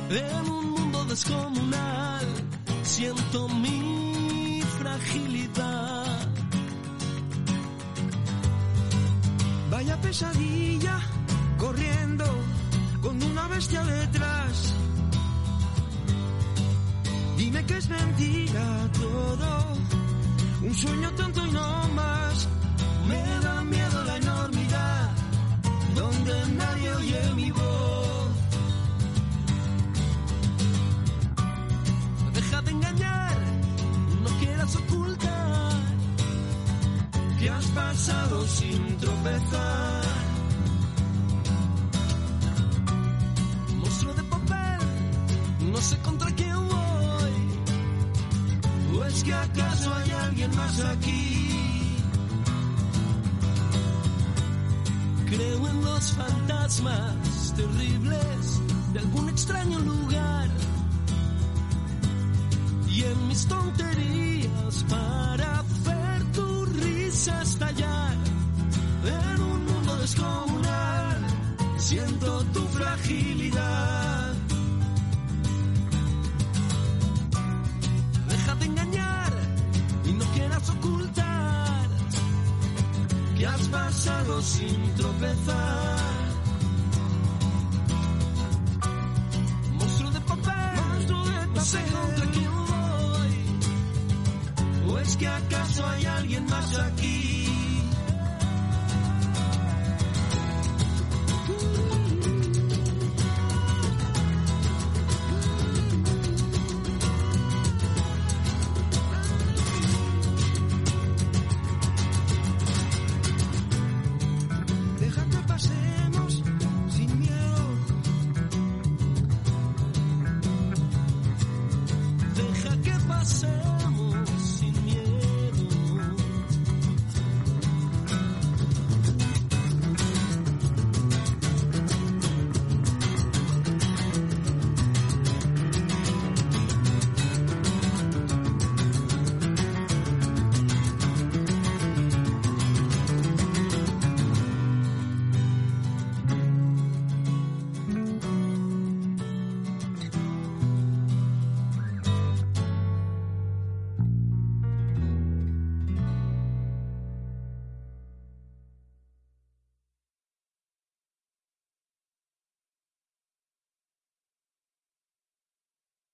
en un mundo descomunal. Siento mi fragilidad. Vaya pesadilla, corriendo con una bestia detrás que es mentira todo, un sueño tanto y no más. Me da miedo la enormidad, donde nadie oye mi voz. No deja de engañar, no quieras ocultar, que has pasado sin tropezar. Que acaso hay alguien más aquí? Creo en los fantasmas terribles de algún extraño lugar y en mis tonterías para que has pasado sin tropezar. Monstruo de papel, no sé contra quién voy. ¿O es que acaso hay alguien más aquí?